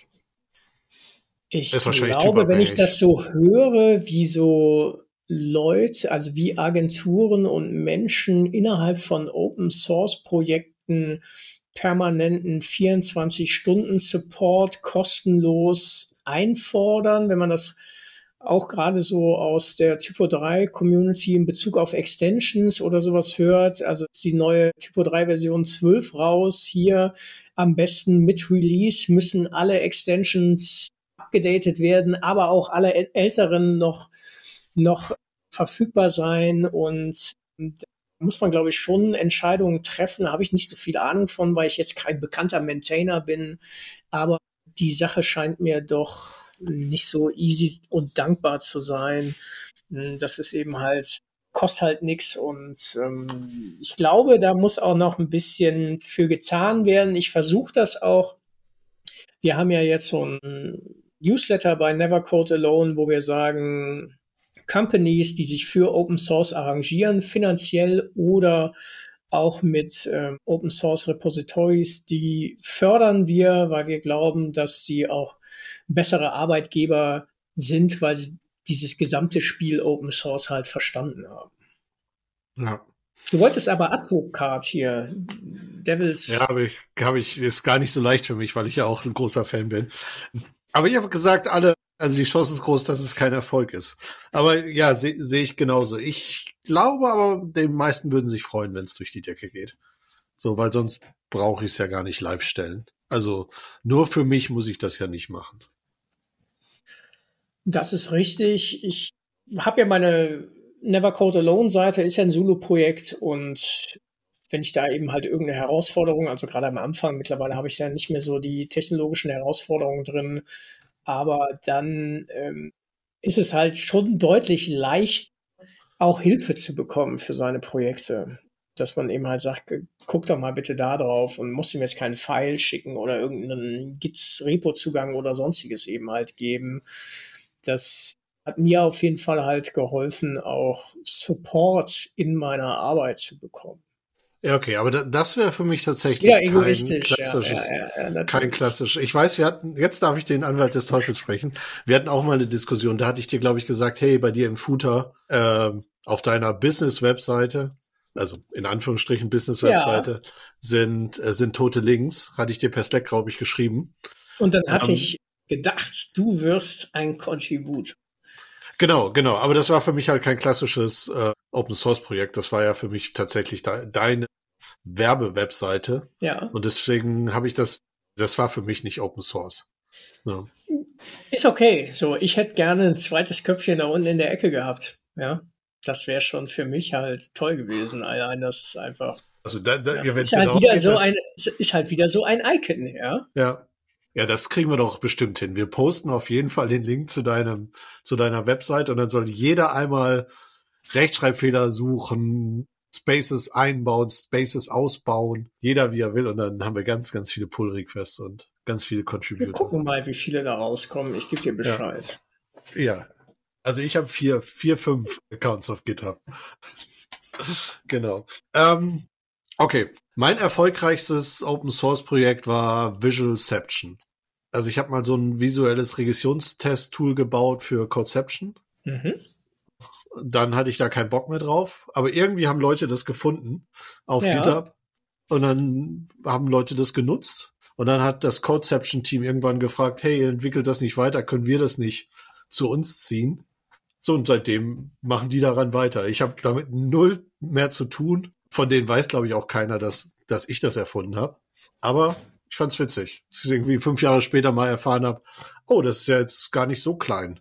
B: Ich glaube, wenn ich das so höre, wie so Leute, also wie Agenturen und Menschen innerhalb von Open Source Projekten permanenten 24-Stunden-Support kostenlos einfordern, wenn man das auch gerade so aus der Typo 3 Community in Bezug auf Extensions oder sowas hört. Also ist die neue Typo 3 Version 12 raus. Hier am besten mit Release müssen alle Extensions abgedatet werden, aber auch alle älteren noch, noch verfügbar sein und, und muss man, glaube ich, schon Entscheidungen treffen. Da habe ich nicht so viel Ahnung von, weil ich jetzt kein bekannter Maintainer bin. Aber die Sache scheint mir doch nicht so easy und dankbar zu sein. Das ist eben halt, kostet halt nichts und ähm, ich glaube, da muss auch noch ein bisschen für getan werden. Ich versuche das auch. Wir haben ja jetzt so ein Newsletter bei Never Code Alone, wo wir sagen, Companies, die sich für Open Source arrangieren, finanziell oder auch mit äh, Open Source Repositories, die fördern wir, weil wir glauben, dass die auch bessere Arbeitgeber sind, weil sie dieses gesamte Spiel Open Source halt verstanden haben. Ja. Du wolltest aber Advokat hier, Devils.
A: Ja, aber ich, habe ich, ist gar nicht so leicht für mich, weil ich ja auch ein großer Fan bin. Aber ich habe gesagt, alle, also die Chance ist groß, dass es kein Erfolg ist. Aber ja, sehe seh ich genauso. Ich glaube aber, den meisten würden sich freuen, wenn es durch die Decke geht. So, weil sonst brauche ich es ja gar nicht live stellen. Also nur für mich muss ich das ja nicht machen.
B: Das ist richtig. Ich habe ja meine Never Code Alone Seite, ist ja ein Solo-Projekt und wenn ich da eben halt irgendeine Herausforderung, also gerade am Anfang, mittlerweile habe ich ja nicht mehr so die technologischen Herausforderungen drin, aber dann ähm, ist es halt schon deutlich leicht, auch Hilfe zu bekommen für seine Projekte. Dass man eben halt sagt, guck doch mal bitte da drauf und muss ihm jetzt keinen File schicken oder irgendeinen Git-Repo-Zugang oder sonstiges eben halt geben. Das hat mir auf jeden Fall halt geholfen, auch Support in meiner Arbeit zu bekommen.
A: Ja, okay, aber das wäre für mich tatsächlich
B: ja, egoistisch,
A: kein klassisches, ja, ja, kein klassisch. Ich weiß, wir hatten, jetzt darf ich den Anwalt des Teufels sprechen. Wir hatten auch mal eine Diskussion, da hatte ich dir, glaube ich, gesagt, hey, bei dir im Footer, äh, auf deiner Business-Webseite, also in Anführungsstrichen Business-Webseite, sind, äh, sind tote Links, hatte ich dir per Slack, glaube ich, geschrieben.
B: Und dann hatte ähm, ich gedacht, du wirst ein Contribut.
A: Genau, genau. Aber das war für mich halt kein klassisches äh, Open Source Projekt. Das war ja für mich tatsächlich de deine Werbewebseite.
B: Ja.
A: Und deswegen habe ich das, das war für mich nicht Open Source. Ja.
B: Ist okay. So, ich hätte gerne ein zweites Köpfchen da unten in der Ecke gehabt. Ja. Das wäre schon für mich halt toll gewesen. Allein das ist einfach.
A: Also da, da,
B: ja, ist, halt wieder so ein, ist halt wieder so ein Icon, ja.
A: Ja. Ja, das kriegen wir doch bestimmt hin. Wir posten auf jeden Fall den Link zu deinem, zu deiner Website und dann soll jeder einmal Rechtschreibfehler suchen, Spaces einbauen, Spaces ausbauen, jeder wie er will. Und dann haben wir ganz, ganz viele Pull-Requests und ganz viele Contributor. Wir
B: gucken mal, wie viele da rauskommen. Ich gebe dir Bescheid.
A: Ja. ja. Also ich habe vier, vier, fünf Accounts auf GitHub. genau. Ähm, okay. Mein erfolgreichstes Open Source Projekt war Visualception. Also ich habe mal so ein visuelles Regressionstest-Tool gebaut für Codeception. Mhm. Dann hatte ich da keinen Bock mehr drauf. Aber irgendwie haben Leute das gefunden auf ja. GitHub. Und dann haben Leute das genutzt. Und dann hat das Codeception-Team irgendwann gefragt, hey, ihr entwickelt das nicht weiter, können wir das nicht zu uns ziehen? So, und seitdem machen die daran weiter. Ich habe damit null mehr zu tun. Von denen weiß, glaube ich, auch keiner, dass, dass ich das erfunden habe. Aber ich fand's witzig, dass ich irgendwie fünf Jahre später mal erfahren habe, oh, das ist ja jetzt gar nicht so klein.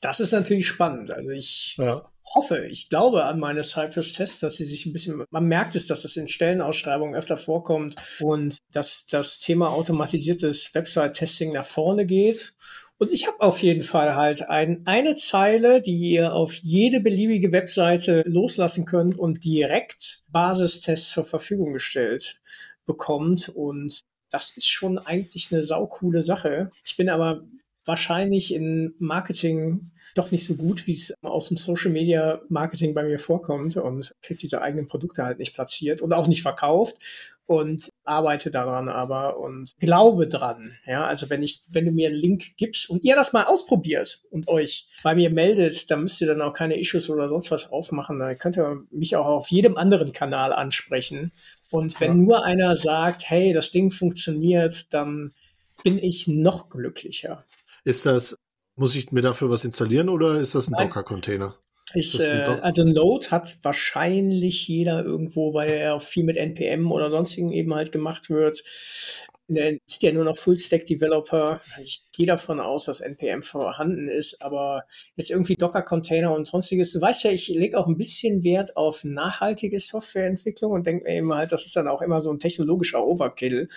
B: Das ist natürlich spannend. Also ich ja. hoffe, ich glaube an meine Cypress-Tests, dass sie sich ein bisschen, man merkt es, dass es in Stellenausschreibungen öfter vorkommt und dass das Thema automatisiertes Website-Testing nach vorne geht. Und ich habe auf jeden Fall halt ein, eine Zeile, die ihr auf jede beliebige Webseite loslassen könnt und direkt Basistests zur Verfügung gestellt bekommt. Und das ist schon eigentlich eine saukoole Sache. Ich bin aber wahrscheinlich in Marketing doch nicht so gut, wie es aus dem Social Media Marketing bei mir vorkommt und kriege diese eigenen Produkte halt nicht platziert und auch nicht verkauft und arbeite daran aber und glaube dran. Ja, also wenn ich, wenn du mir einen Link gibst und ihr das mal ausprobiert und euch bei mir meldet, dann müsst ihr dann auch keine Issues oder sonst was aufmachen. Dann könnt ihr mich auch auf jedem anderen Kanal ansprechen. Und wenn ja. nur einer sagt, hey, das Ding funktioniert, dann bin ich noch glücklicher.
A: Ist das, muss ich mir dafür was installieren oder ist das ein Docker-Container?
B: Ich, äh, also Node hat wahrscheinlich jeder irgendwo, weil er viel mit NPM oder sonstigen eben halt gemacht wird. Der ist ja nur noch Full-Stack-Developer. Ich gehe davon aus, dass NPM vorhanden ist, aber jetzt irgendwie Docker-Container und sonstiges. Du weißt ja, ich lege auch ein bisschen Wert auf nachhaltige Softwareentwicklung und denke mir eben halt, das ist dann auch immer so ein technologischer Overkill.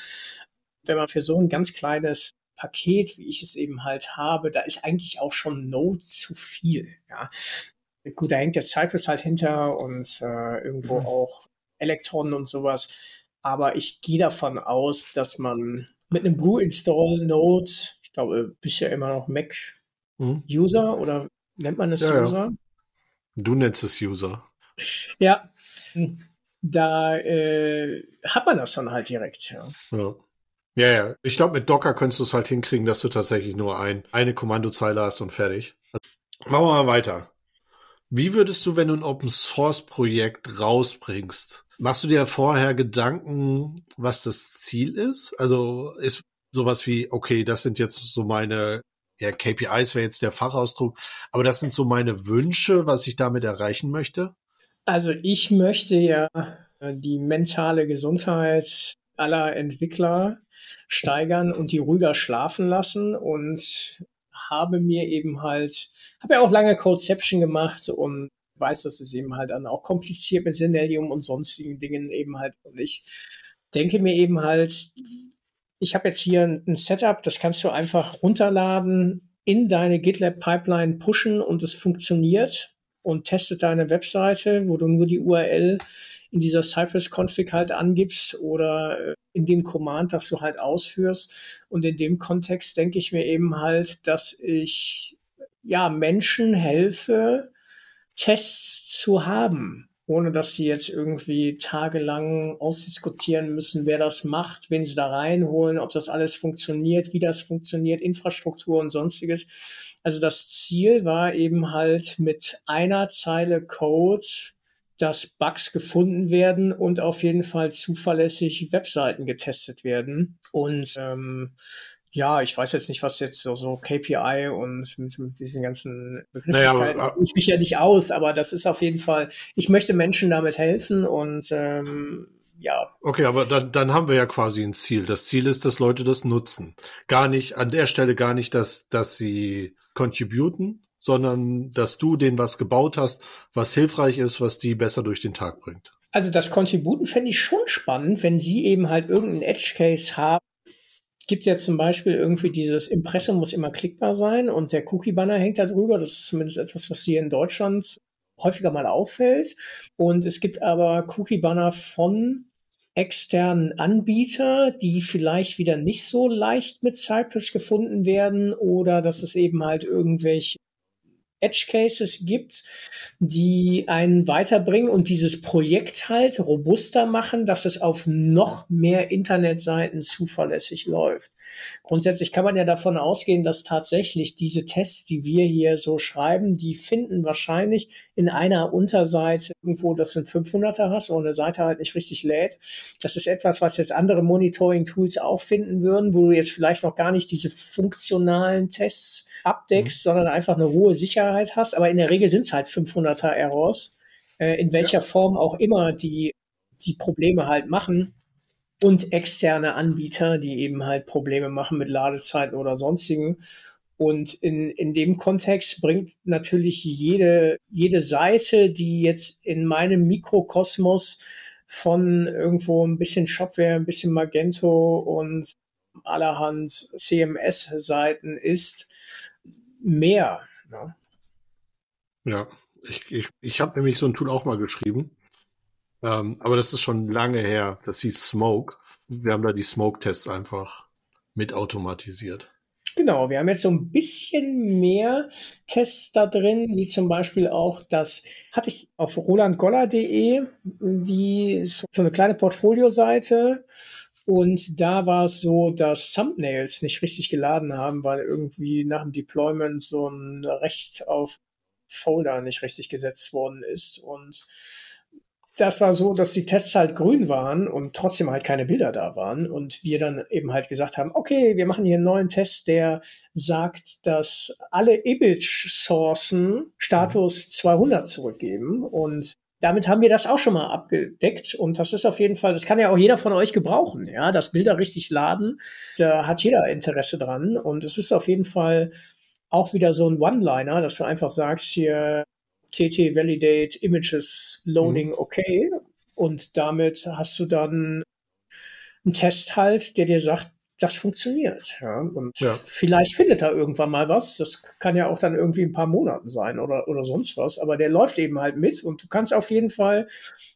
B: Wenn man für so ein ganz kleines Paket, wie ich es eben halt habe, da ist eigentlich auch schon Node zu viel. Ja. Gut, da hängt jetzt Cypress halt hinter und äh, irgendwo mhm. auch Elektronen und sowas. Aber ich gehe davon aus, dass man mit einem Brew Install Node, ich glaube, bist ja immer noch Mac. User oder nennt man es ja, User? Ja.
A: Du nennst es User.
B: Ja, da äh, hat man das dann halt direkt. Ja.
A: ja. Ja, ja. Ich glaube, mit Docker könntest du es halt hinkriegen, dass du tatsächlich nur ein, eine Kommandozeile hast und fertig. Machen wir mal weiter. Wie würdest du, wenn du ein Open Source Projekt rausbringst, machst du dir vorher Gedanken, was das Ziel ist? Also ist sowas wie, okay, das sind jetzt so meine, ja, KPIs wäre jetzt der Fachausdruck, aber das sind so meine Wünsche, was ich damit erreichen möchte?
B: Also ich möchte ja die mentale Gesundheit aller Entwickler steigern und die ruhiger schlafen lassen und habe mir eben halt, habe ja auch lange Codeception gemacht und weiß, dass es eben halt dann auch kompliziert mit Synelium und sonstigen Dingen eben halt und ich denke mir eben halt, ich habe jetzt hier ein Setup, das kannst du einfach runterladen, in deine GitLab Pipeline pushen und es funktioniert und testet deine Webseite, wo du nur die URL in dieser Cypress-Config halt angibst oder äh, in dem Command, das du halt ausführst. Und in dem Kontext denke ich mir eben halt, dass ich ja Menschen helfe, Tests zu haben, ohne dass sie jetzt irgendwie tagelang ausdiskutieren müssen, wer das macht, wen sie da reinholen, ob das alles funktioniert, wie das funktioniert, Infrastruktur und sonstiges. Also das Ziel war eben halt mit einer Zeile Code dass Bugs gefunden werden und auf jeden Fall zuverlässig Webseiten getestet werden. Und ähm, ja, ich weiß jetzt nicht, was jetzt so, so KPI und mit, mit diesen ganzen Begrifflichkeiten, naja, ich mich ja nicht aus, aber das ist auf jeden Fall, ich möchte Menschen damit helfen und ähm, ja.
A: Okay, aber dann, dann haben wir ja quasi ein Ziel. Das Ziel ist, dass Leute das nutzen. Gar nicht, an der Stelle gar nicht, dass, dass sie contributen, sondern dass du denen was gebaut hast, was hilfreich ist, was die besser durch den Tag bringt.
B: Also das Contributen fände ich schon spannend, wenn sie eben halt irgendeinen Edge Case haben. Gibt ja zum Beispiel irgendwie dieses Impressum muss immer klickbar sein und der Cookie Banner hängt da drüber. Das ist zumindest etwas, was hier in Deutschland häufiger mal auffällt. Und es gibt aber Cookie-Banner von externen Anbieter, die vielleicht wieder nicht so leicht mit Cypress gefunden werden oder dass es eben halt irgendwelche Edge Cases gibt, die einen weiterbringen und dieses Projekt halt robuster machen, dass es auf noch mehr Internetseiten zuverlässig läuft. Grundsätzlich kann man ja davon ausgehen, dass tatsächlich diese Tests, die wir hier so schreiben, die finden wahrscheinlich in einer Unterseite irgendwo, dass du ein 500er hast und eine Seite halt nicht richtig lädt. Das ist etwas, was jetzt andere Monitoring-Tools auch finden würden, wo du jetzt vielleicht noch gar nicht diese funktionalen Tests abdeckst, mhm. sondern einfach eine hohe Sicherheit hast. Aber in der Regel sind es halt 500er Errors, äh, in welcher ja. Form auch immer die die Probleme halt machen und externe Anbieter, die eben halt Probleme machen mit Ladezeiten oder sonstigen. Und in, in dem Kontext bringt natürlich jede, jede Seite, die jetzt in meinem Mikrokosmos von irgendwo ein bisschen Shopware, ein bisschen Magento und allerhand CMS-Seiten ist, mehr.
A: Ne? Ja, ich, ich, ich habe nämlich so ein Tool auch mal geschrieben. Ähm, aber das ist schon lange her. Das hieß Smoke. Wir haben da die Smoke-Tests einfach mit automatisiert.
B: Genau, wir haben jetzt so ein bisschen mehr Tests da drin, wie zum Beispiel auch das, hatte ich auf rolandgoller.de, die so eine kleine Portfolioseite. Und da war es so, dass Thumbnails nicht richtig geladen haben, weil irgendwie nach dem Deployment so ein Recht auf Folder nicht richtig gesetzt worden ist. Und das war so, dass die Tests halt grün waren und trotzdem halt keine Bilder da waren. Und wir dann eben halt gesagt haben, okay, wir machen hier einen neuen Test, der sagt, dass alle Image-Sourcen Status 200 zurückgeben. Und damit haben wir das auch schon mal abgedeckt. Und das ist auf jeden Fall, das kann ja auch jeder von euch gebrauchen, ja, dass Bilder richtig laden. Da hat jeder Interesse dran. Und es ist auf jeden Fall auch wieder so ein One-Liner, dass du einfach sagst, hier TT Validate Images Loading mhm. okay. Und damit hast du dann einen Test halt, der dir sagt, das funktioniert. Ja, und ja. vielleicht findet er irgendwann mal was. Das kann ja auch dann irgendwie ein paar Monaten sein oder, oder sonst was. Aber der läuft eben halt mit und du kannst auf jeden Fall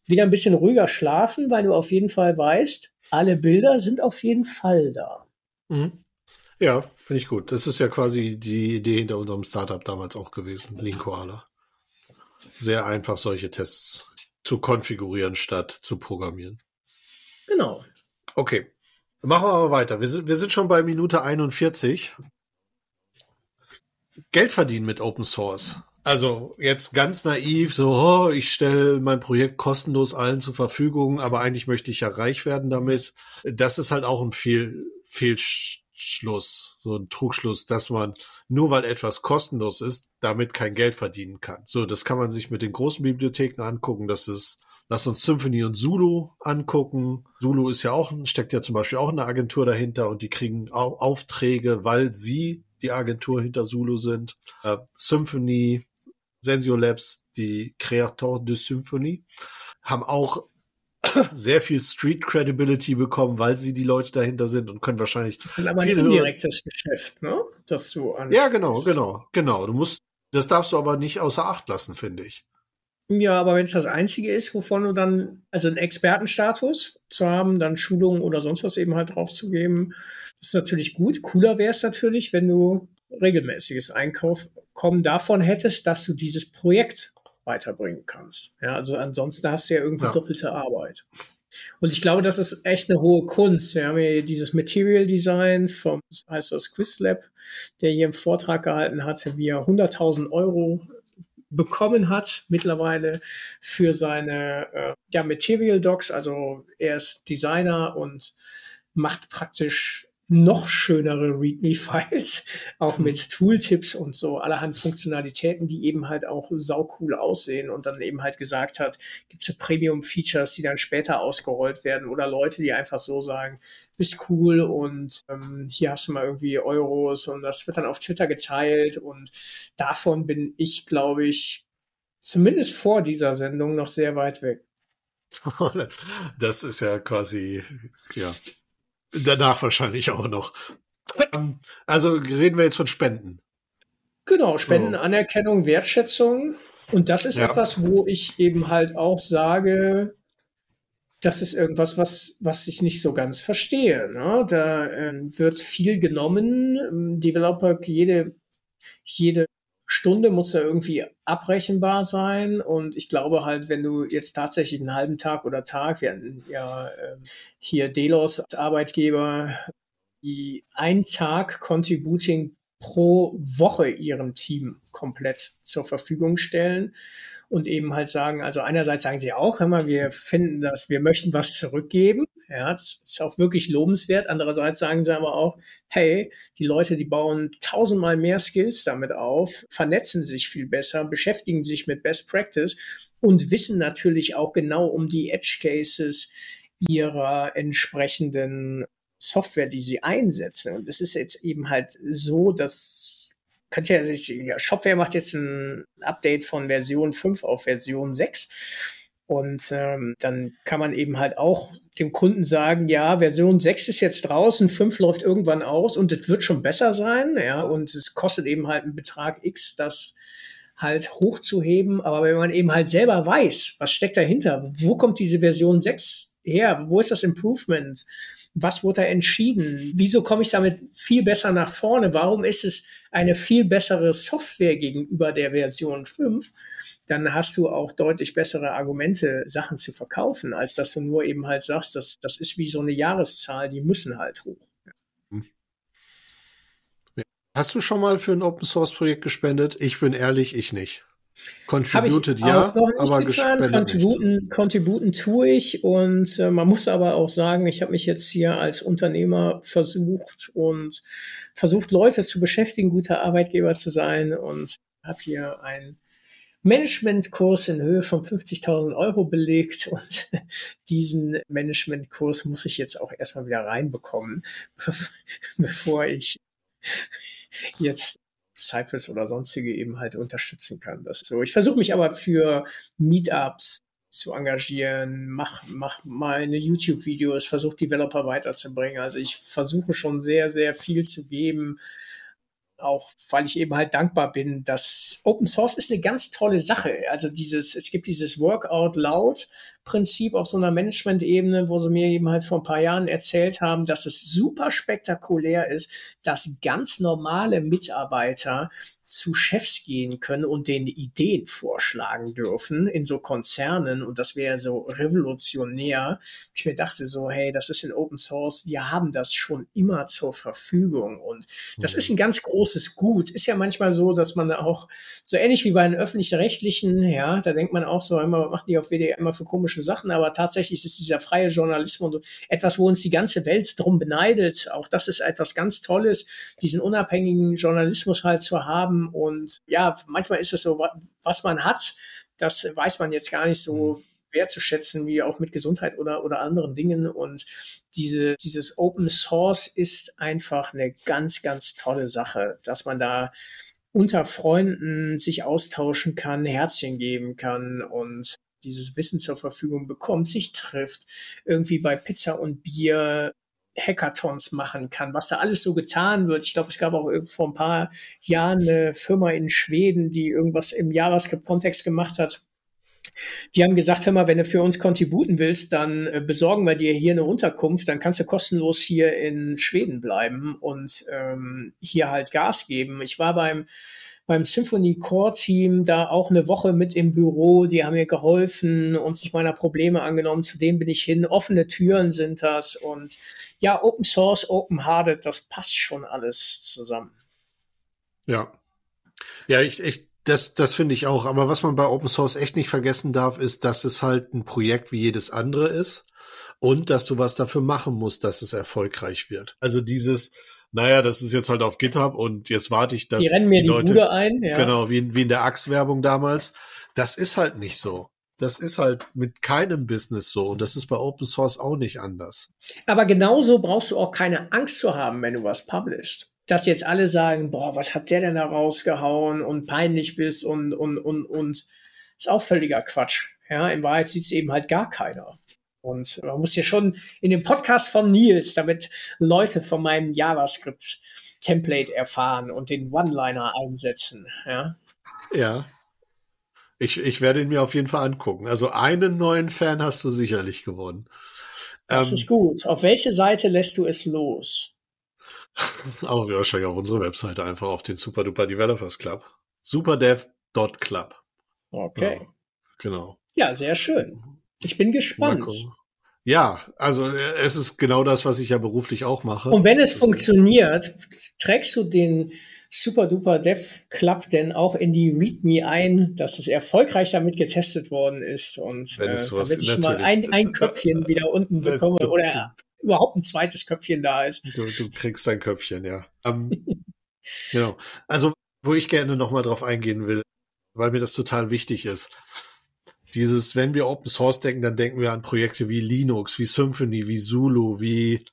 B: wieder ein bisschen ruhiger schlafen, weil du auf jeden Fall weißt, alle Bilder sind auf jeden Fall da.
A: Mhm. Ja, finde ich gut. Das ist ja quasi die Idee hinter unserem Startup damals auch gewesen, Linkoala sehr einfach, solche Tests zu konfigurieren statt zu programmieren.
B: Genau.
A: Okay. Machen wir aber weiter. Wir sind, wir sind schon bei Minute 41. Geld verdienen mit Open Source. Also jetzt ganz naiv, so, oh, ich stelle mein Projekt kostenlos allen zur Verfügung, aber eigentlich möchte ich ja reich werden damit. Das ist halt auch ein Fehl, Fehlstart Schluss, so ein Trugschluss, dass man nur weil etwas kostenlos ist, damit kein Geld verdienen kann. So, das kann man sich mit den großen Bibliotheken angucken. Das ist, lass uns Symphony und Zulu angucken. Zulu ist ja auch, steckt ja zum Beispiel auch eine Agentur dahinter und die kriegen auch Aufträge, weil sie die Agentur hinter Zulu sind. Äh, Symphony, Sensio Labs, die Creator de Symphony, haben auch sehr viel Street Credibility bekommen, weil sie die Leute dahinter sind und können wahrscheinlich.
B: Das ist aber ein indirektes Geschäft, ne? Das du.
A: Ja, genau, genau, genau. Du musst, das darfst du aber nicht außer Acht lassen, finde ich.
B: Ja, aber wenn es das Einzige ist, wovon du dann, also einen Expertenstatus zu haben, dann Schulungen oder sonst was eben halt draufzugeben, ist natürlich gut. Cooler wäre es natürlich, wenn du regelmäßiges Einkommen davon hättest, dass du dieses Projekt weiterbringen kannst. Ja, also ansonsten hast du ja irgendwie ja. doppelte Arbeit. Und ich glaube, das ist echt eine hohe Kunst. Wir haben hier dieses Material Design vom, heißt das Quiz Lab, der hier im Vortrag gehalten hatte, wie er 100.000 Euro bekommen hat mittlerweile für seine äh, ja, Material Docs. Also er ist Designer und macht praktisch noch schönere README-Files, auch mit. Tooltips und so allerhand Funktionalitäten, die eben halt auch saucool aussehen und dann eben halt gesagt hat, gibt es Premium-Features, die dann später ausgerollt werden oder Leute, die einfach so sagen, bist cool und ähm, hier hast du mal irgendwie Euros und das wird dann auf Twitter geteilt und davon bin ich, glaube ich, zumindest vor dieser Sendung noch sehr weit weg.
A: Das ist ja quasi, ja, Danach wahrscheinlich auch noch. Ähm, also reden wir jetzt von Spenden.
B: Genau, Spenden, Anerkennung, Wertschätzung. Und das ist ja. etwas, wo ich eben halt auch sage, das ist irgendwas, was, was ich nicht so ganz verstehe. Ne? Da äh, wird viel genommen. Ähm, Developer, jede, jede Stunde muss da irgendwie abrechenbar sein. Und ich glaube halt, wenn du jetzt tatsächlich einen halben Tag oder Tag, wir hatten ja äh, hier Delos als Arbeitgeber, die einen Tag Contributing pro Woche ihrem Team komplett zur Verfügung stellen und eben halt sagen, also einerseits sagen sie auch, hör mal, wir finden das, wir möchten was zurückgeben. Ja, das ist auch wirklich lobenswert. Andererseits sagen sie aber auch, hey, die Leute, die bauen tausendmal mehr Skills damit auf, vernetzen sich viel besser, beschäftigen sich mit Best Practice und wissen natürlich auch genau um die Edge Cases ihrer entsprechenden Software, die sie einsetzen. Und es ist jetzt eben halt so, dass könnt ihr, ja, Shopware macht jetzt ein Update von Version 5 auf Version 6. Und ähm, dann kann man eben halt auch dem Kunden sagen, ja, Version 6 ist jetzt draußen, 5 läuft irgendwann aus und es wird schon besser sein, ja, und es kostet eben halt einen Betrag X, das halt hochzuheben. Aber wenn man eben halt selber weiß, was steckt dahinter, wo kommt diese Version 6 her, wo ist das Improvement, was wurde da entschieden? Wieso komme ich damit viel besser nach vorne? Warum ist es eine viel bessere Software gegenüber der Version 5? Dann hast du auch deutlich bessere Argumente, Sachen zu verkaufen, als dass du nur eben halt sagst, das, das ist wie so eine Jahreszahl, die müssen halt hoch. Hm.
A: Hast du schon mal für ein Open Source Projekt gespendet? Ich bin ehrlich, ich nicht. Contributed ja, aber gespendet
B: Contributen, nicht. Contributen tue ich und äh, man muss aber auch sagen, ich habe mich jetzt hier als Unternehmer versucht und versucht, Leute zu beschäftigen, guter Arbeitgeber zu sein und habe hier einen Managementkurs in Höhe von 50.000 Euro belegt und diesen Managementkurs muss ich jetzt auch erstmal wieder reinbekommen, bevor ich jetzt Cypress oder sonstige eben halt unterstützen kann. Das so. Ich versuche mich aber für Meetups zu engagieren, mach, mach meine YouTube-Videos, versuche Developer weiterzubringen. Also ich versuche schon sehr, sehr viel zu geben, auch weil ich eben halt dankbar bin, dass Open Source ist eine ganz tolle Sache. Also dieses, es gibt dieses Workout Loud Prinzip auf so einer Management-Ebene, wo sie mir eben halt vor ein paar Jahren erzählt haben, dass es super spektakulär ist, dass ganz normale Mitarbeiter zu Chefs gehen können und denen Ideen vorschlagen dürfen in so Konzernen und das wäre so revolutionär. Ich mir dachte so, hey, das ist in Open Source, wir haben das schon immer zur Verfügung und das mhm. ist ein ganz großes Gut. Ist ja manchmal so, dass man auch so ähnlich wie bei den öffentlich-rechtlichen, ja, da denkt man auch so immer, was machen die auf WDR immer für komische Sachen, aber tatsächlich ist dieser freie Journalismus etwas, wo uns die ganze Welt drum beneidet. Auch das ist etwas ganz Tolles, diesen unabhängigen Journalismus halt zu haben haben. Und ja, manchmal ist es so, was man hat, das weiß man jetzt gar nicht so mhm. wertzuschätzen, wie auch mit Gesundheit oder, oder anderen Dingen. Und diese, dieses Open Source ist einfach eine ganz, ganz tolle Sache, dass man da unter Freunden sich austauschen kann, Herzchen geben kann und dieses Wissen zur Verfügung bekommt, sich trifft, irgendwie bei Pizza und Bier Hackathons machen kann, was da alles so getan wird. Ich glaube, es gab auch vor ein paar Jahren eine Firma in Schweden, die irgendwas im JavaScript-Kontext gemacht hat. Die haben gesagt, hör mal, wenn du für uns contributen willst, dann äh, besorgen wir dir hier eine Unterkunft, dann kannst du kostenlos hier in Schweden bleiben und ähm, hier halt Gas geben. Ich war beim beim Symphony Core Team da auch eine Woche mit im Büro. Die haben mir geholfen und sich meiner Probleme angenommen. Zu denen bin ich hin. Offene Türen sind das. Und ja, Open Source, Open Hearted, das passt schon alles zusammen.
A: Ja. Ja, ich, ich, das, das finde ich auch. Aber was man bei Open Source echt nicht vergessen darf, ist, dass es halt ein Projekt wie jedes andere ist und dass du was dafür machen musst, dass es erfolgreich wird. Also dieses, naja, das ist jetzt halt auf GitHub und jetzt warte ich, dass
B: die rennen mir die, die Leute, Bude ein.
A: Ja. Genau, wie, wie in der Axe-Werbung damals. Das ist halt nicht so. Das ist halt mit keinem Business so und das ist bei Open Source auch nicht anders.
B: Aber genauso brauchst du auch keine Angst zu haben, wenn du was publishst. Dass jetzt alle sagen, boah, was hat der denn da rausgehauen und peinlich bist und, und, und, und, ist auch völliger Quatsch. Ja, in Wahrheit sieht es eben halt gar keiner. Und man muss ja schon in dem Podcast von Nils, damit Leute von meinem JavaScript-Template erfahren und den One-Liner einsetzen. Ja.
A: Ja. Ich, ich werde ihn mir auf jeden Fall angucken. Also einen neuen Fan hast du sicherlich gewonnen.
B: Das ähm, ist gut. Auf welche Seite lässt du es los?
A: auch wahrscheinlich auf unsere Webseite einfach auf den Super Duper Developers Club. Superdev.club.
B: Okay.
A: Ja, genau.
B: Ja, sehr schön. Ich bin gespannt.
A: Ja, also äh, es ist genau das, was ich ja beruflich auch mache.
B: Und wenn es funktioniert, trägst du den Super Duper Dev Club denn auch in die README ein, dass es erfolgreich damit getestet worden ist und
A: wenn
B: äh, damit ich mal ein, ein Köpfchen wieder unten bekomme du, oder du, überhaupt ein zweites Köpfchen da ist.
A: Du, du kriegst dein Köpfchen, ja. Um, ähm, genau. Also, wo ich gerne nochmal drauf eingehen will, weil mir das total wichtig ist. Dieses, wenn wir Open Source denken, dann denken wir an Projekte wie Linux, wie Symfony, wie Zulu, wie,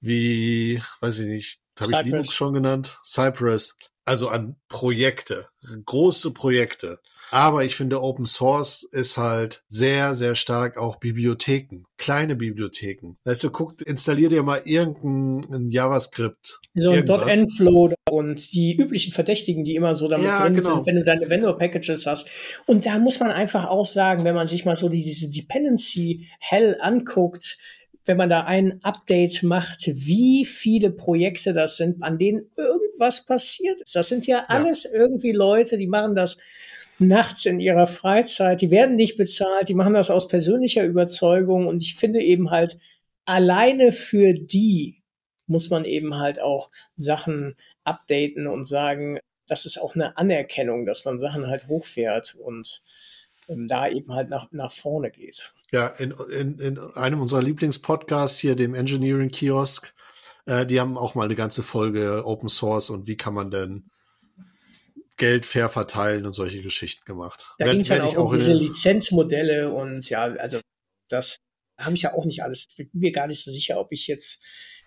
A: wie, weiß ich nicht, habe ich Linux schon genannt? Cypress. Also an Projekte, große Projekte. Aber ich finde, Open Source ist halt sehr, sehr stark auch Bibliotheken, kleine Bibliotheken. Weißt du, guck, installier dir mal irgendein JavaScript.
B: So ein .enflow und die üblichen Verdächtigen, die immer so damit ja, drin genau. sind, wenn du deine Vendor-Packages hast. Und da muss man einfach auch sagen, wenn man sich mal so die, diese Dependency Hell anguckt, wenn man da ein Update macht, wie viele Projekte das sind, an denen irgendwas passiert ist. Das sind ja alles ja. irgendwie Leute, die machen das nachts in ihrer Freizeit, die werden nicht bezahlt, die machen das aus persönlicher Überzeugung und ich finde eben halt, alleine für die muss man eben halt auch Sachen updaten und sagen, das ist auch eine Anerkennung, dass man Sachen halt hochfährt und ähm, da eben halt nach, nach vorne geht.
A: Ja, in, in, in einem unserer Lieblingspodcasts hier, dem Engineering Kiosk, äh, die haben auch mal eine ganze Folge Open Source und wie kann man denn Geld fair verteilen und solche Geschichten gemacht.
B: Da ging es halt auch um diese Lizenzmodelle und ja, also das habe ich ja auch nicht alles. Ich bin mir gar nicht so sicher, ob ich jetzt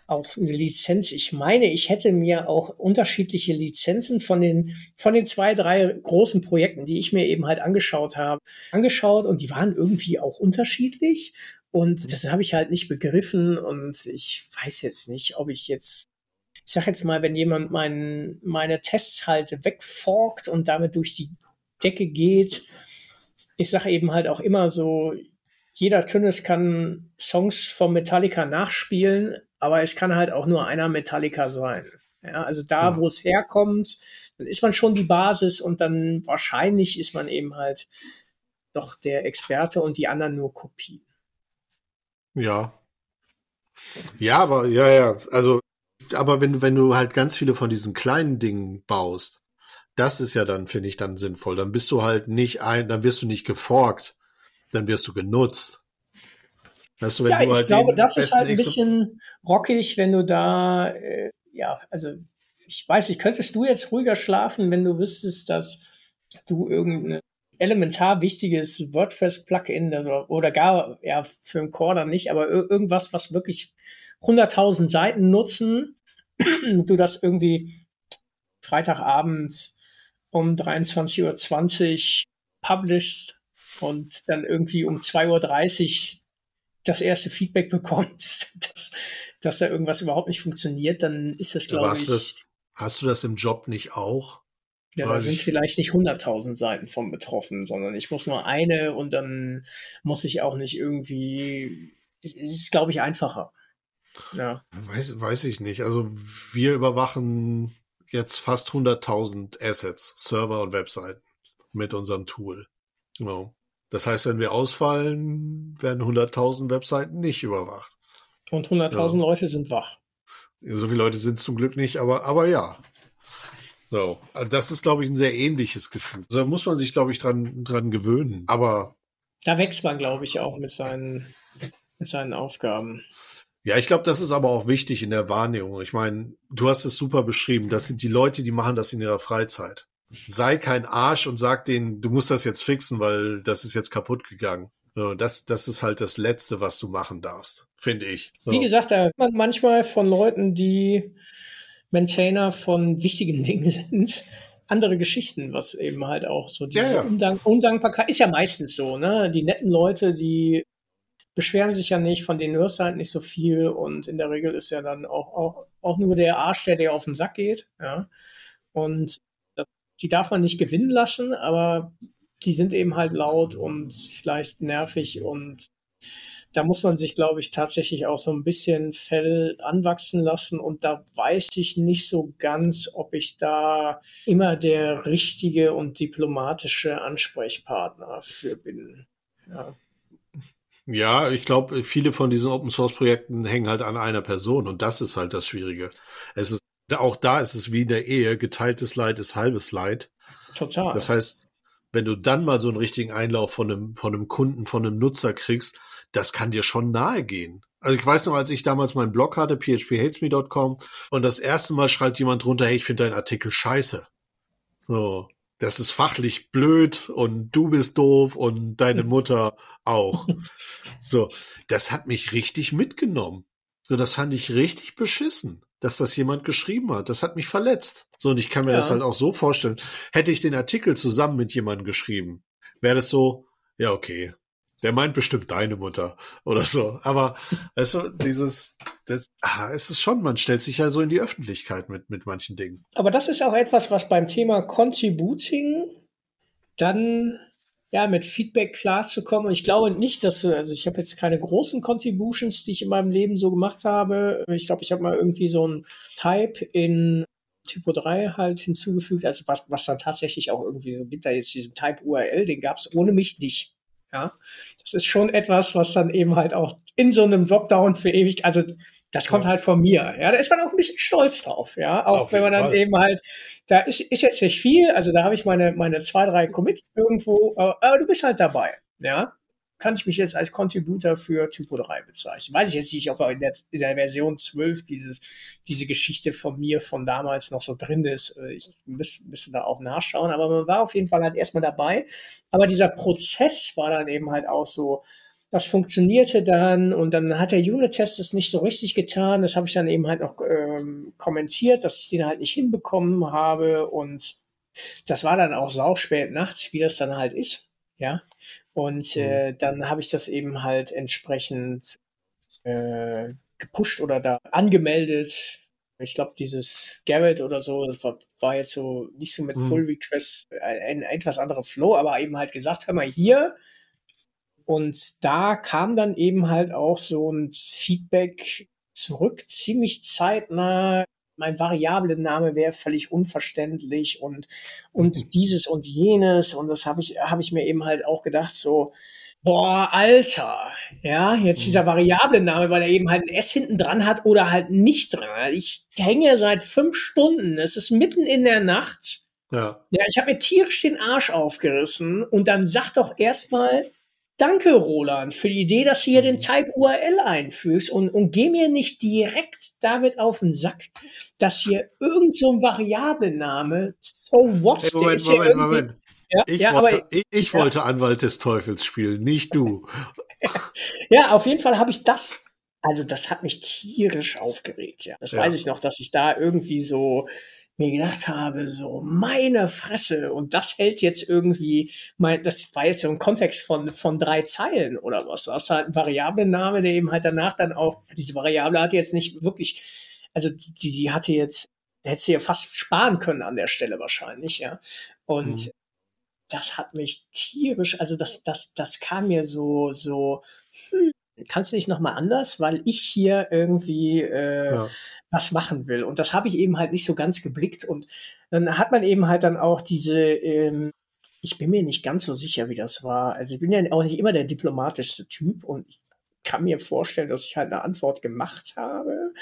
B: auch eine Lizenz. Ich meine, ich hätte mir auch unterschiedliche Lizenzen von den, von den zwei, drei großen Projekten, die ich mir eben halt angeschaut habe, angeschaut und die waren irgendwie auch unterschiedlich. Und das habe ich halt nicht begriffen und ich weiß jetzt nicht, ob ich jetzt, ich sag jetzt mal, wenn jemand mein, meine Tests halt wegforkt und damit durch die Decke geht, ich sage eben halt auch immer so, jeder Tünnes kann Songs von Metallica nachspielen, aber es kann halt auch nur einer Metallica sein. Ja, also da, ja. wo es herkommt, dann ist man schon die Basis und dann wahrscheinlich ist man eben halt doch der Experte und die anderen nur Kopien.
A: Ja. Ja, aber, ja, ja, also, aber wenn du, wenn du halt ganz viele von diesen kleinen Dingen baust, das ist ja dann, finde ich, dann sinnvoll. Dann bist du halt nicht ein, dann wirst du nicht geforkt, dann wirst du genutzt.
B: Weißt du, wenn ja, du ich halt glaube, das ist halt ein bisschen rockig, wenn du da, äh, ja, also ich weiß nicht, könntest du jetzt ruhiger schlafen, wenn du wüsstest, dass du irgendein elementar wichtiges WordPress-Plugin oder, oder gar, ja, für einen Core dann nicht, aber irgendwas, was wirklich 100.000 Seiten nutzen, du das irgendwie Freitagabend um 23.20 Uhr publishst und dann irgendwie um 2.30 Uhr das erste Feedback bekommst, dass, dass da irgendwas überhaupt nicht funktioniert, dann ist das, glaube ich.
A: Das, hast du das im Job nicht auch?
B: Ja, da sind vielleicht nicht 100.000 Seiten von betroffen, sondern ich muss nur eine und dann muss ich auch nicht irgendwie, es ist, glaube ich, einfacher. Ja.
A: Weiß, weiß ich nicht. Also wir überwachen jetzt fast 100.000 Assets, Server und Webseiten mit unserem Tool. Genau. Das heißt, wenn wir ausfallen, werden 100.000 Webseiten nicht überwacht.
B: Und 100.000 ja. Leute sind wach.
A: So viele Leute sind es zum Glück nicht, aber, aber ja. So, also das ist, glaube ich, ein sehr ähnliches Gefühl. Also da muss man sich, glaube ich, dran, dran gewöhnen. Aber.
B: Da wächst man, glaube ich, auch mit seinen, mit seinen Aufgaben.
A: Ja, ich glaube, das ist aber auch wichtig in der Wahrnehmung. Ich meine, du hast es super beschrieben. Das sind die Leute, die machen das in ihrer Freizeit sei kein Arsch und sag denen, du musst das jetzt fixen, weil das ist jetzt kaputt gegangen. Das, das ist halt das Letzte, was du machen darfst, finde ich.
B: So. Wie gesagt, da man manchmal von Leuten, die Maintainer von wichtigen Dingen sind, andere Geschichten, was eben halt auch so diese ja, ja. Undank Undankbarkeit ist ja meistens so, ne? Die netten Leute, die beschweren sich ja nicht, von denen hörst du halt nicht so viel und in der Regel ist ja dann auch, auch, auch nur der Arsch, der dir auf den Sack geht, ja. Und die darf man nicht gewinnen lassen, aber die sind eben halt laut und vielleicht nervig und da muss man sich, glaube ich, tatsächlich auch so ein bisschen Fell anwachsen lassen. Und da weiß ich nicht so ganz, ob ich da immer der richtige und diplomatische Ansprechpartner für bin. Ja.
A: Ja, ich glaube, viele von diesen Open Source Projekten hängen halt an einer Person und das ist halt das Schwierige. Es ist, auch da ist es wie in der Ehe, geteiltes Leid ist halbes Leid.
B: Total.
A: Das heißt, wenn du dann mal so einen richtigen Einlauf von einem, von einem Kunden, von einem Nutzer kriegst, das kann dir schon nahe gehen. Also ich weiß noch, als ich damals meinen Blog hatte, phphatesme.com, und das erste Mal schreibt jemand drunter, hey, ich finde deinen Artikel scheiße. So, das ist fachlich blöd und du bist doof und deine Mutter auch. So, das hat mich richtig mitgenommen. So, das fand ich richtig beschissen, dass das jemand geschrieben hat. Das hat mich verletzt. So, und ich kann mir ja. das halt auch so vorstellen. Hätte ich den Artikel zusammen mit jemandem geschrieben, wäre das so, ja, okay, der meint bestimmt deine Mutter oder so. Aber also dieses, das, ah, es ist schon, man stellt sich ja so in die Öffentlichkeit mit, mit manchen Dingen.
B: Aber das ist auch etwas, was beim Thema Contributing dann ja mit Feedback klarzukommen. Und ich glaube nicht, dass du, also ich habe jetzt keine großen Contributions, die ich in meinem Leben so gemacht habe. Ich glaube, ich habe mal irgendwie so ein Type in Typo 3 halt hinzugefügt, also was, was dann tatsächlich auch irgendwie so gibt da jetzt diesen Type URL, den gab es ohne mich nicht. Ja, das ist schon etwas, was dann eben halt auch in so einem Dropdown für ewig, also das kommt ja. halt von mir. Ja, da ist man auch ein bisschen stolz drauf. Ja, auch Auf wenn man dann Fall. eben halt, da ist, ist jetzt nicht viel, also da habe ich meine, meine zwei, drei Commits irgendwo, aber du bist halt dabei. Ja, kann ich mich jetzt als Contributor für Typo 3 bezeichnen. Weiß ich jetzt nicht, ob in der, in der Version 12 dieses, diese Geschichte von mir von damals noch so drin ist. Äh, ich müsste, müsste da auch nachschauen, aber man war auf jeden Fall halt erstmal dabei. Aber dieser Prozess war dann eben halt auch so, das funktionierte dann und dann hat der Unit-Test es nicht so richtig getan. Das habe ich dann eben halt noch ähm, kommentiert, dass ich den halt nicht hinbekommen habe und das war dann auch sauspät nachts, wie das dann halt ist. Ja, und mhm. äh, dann habe ich das eben halt entsprechend äh, gepusht oder da angemeldet. Ich glaube, dieses Garrett oder so, das war, war, jetzt so nicht so mit mhm. Pull Requests ein, ein, etwas anderer Flow, aber eben halt gesagt, hör mal hier. Und da kam dann eben halt auch so ein Feedback zurück, ziemlich zeitnah mein Variablen-Name wäre völlig unverständlich und, und mhm. dieses und jenes. Und das habe ich, habe ich mir eben halt auch gedacht, so, boah, Alter, ja, jetzt mhm. dieser Variablenname, weil er eben halt ein S hinten dran hat oder halt nicht dran. Ich hänge seit fünf Stunden. Es ist mitten in der Nacht. Ja. Ja, ich habe mir tierisch den Arsch aufgerissen und dann sag doch erstmal, Danke, Roland, für die Idee, dass du hier den mhm. Type URL einfügst und, und geh mir nicht direkt damit auf den Sack, dass hier irgend so ein Variablename, so what,
A: hey, Moment, ist Moment, Moment. Ja, ich, ja, wollte, aber, ich, ich ja. wollte Anwalt des Teufels spielen, nicht du.
B: ja, auf jeden Fall habe ich das, also das hat mich tierisch aufgeregt, ja. Das weiß ich noch, dass ich da irgendwie so, mir gedacht habe, so meine Fresse und das hält jetzt irgendwie, mein, das war jetzt so ein Kontext von, von drei Zeilen oder was. Das ist halt ein Variablenname, der eben halt danach dann auch, diese Variable hat jetzt nicht wirklich, also die, die hatte jetzt, der hätte sie ja fast sparen können an der Stelle wahrscheinlich, ja. Und mhm. das hat mich tierisch, also das, das, das kam mir so, so, hm, kannst du nicht nochmal anders, weil ich hier irgendwie äh, ja. was machen will. Und das habe ich eben halt nicht so ganz geblickt. Und dann hat man eben halt dann auch diese, ähm, ich bin mir nicht ganz so sicher, wie das war. Also ich bin ja auch nicht immer der diplomatischste Typ und ich kann mir vorstellen, dass ich halt eine Antwort gemacht habe,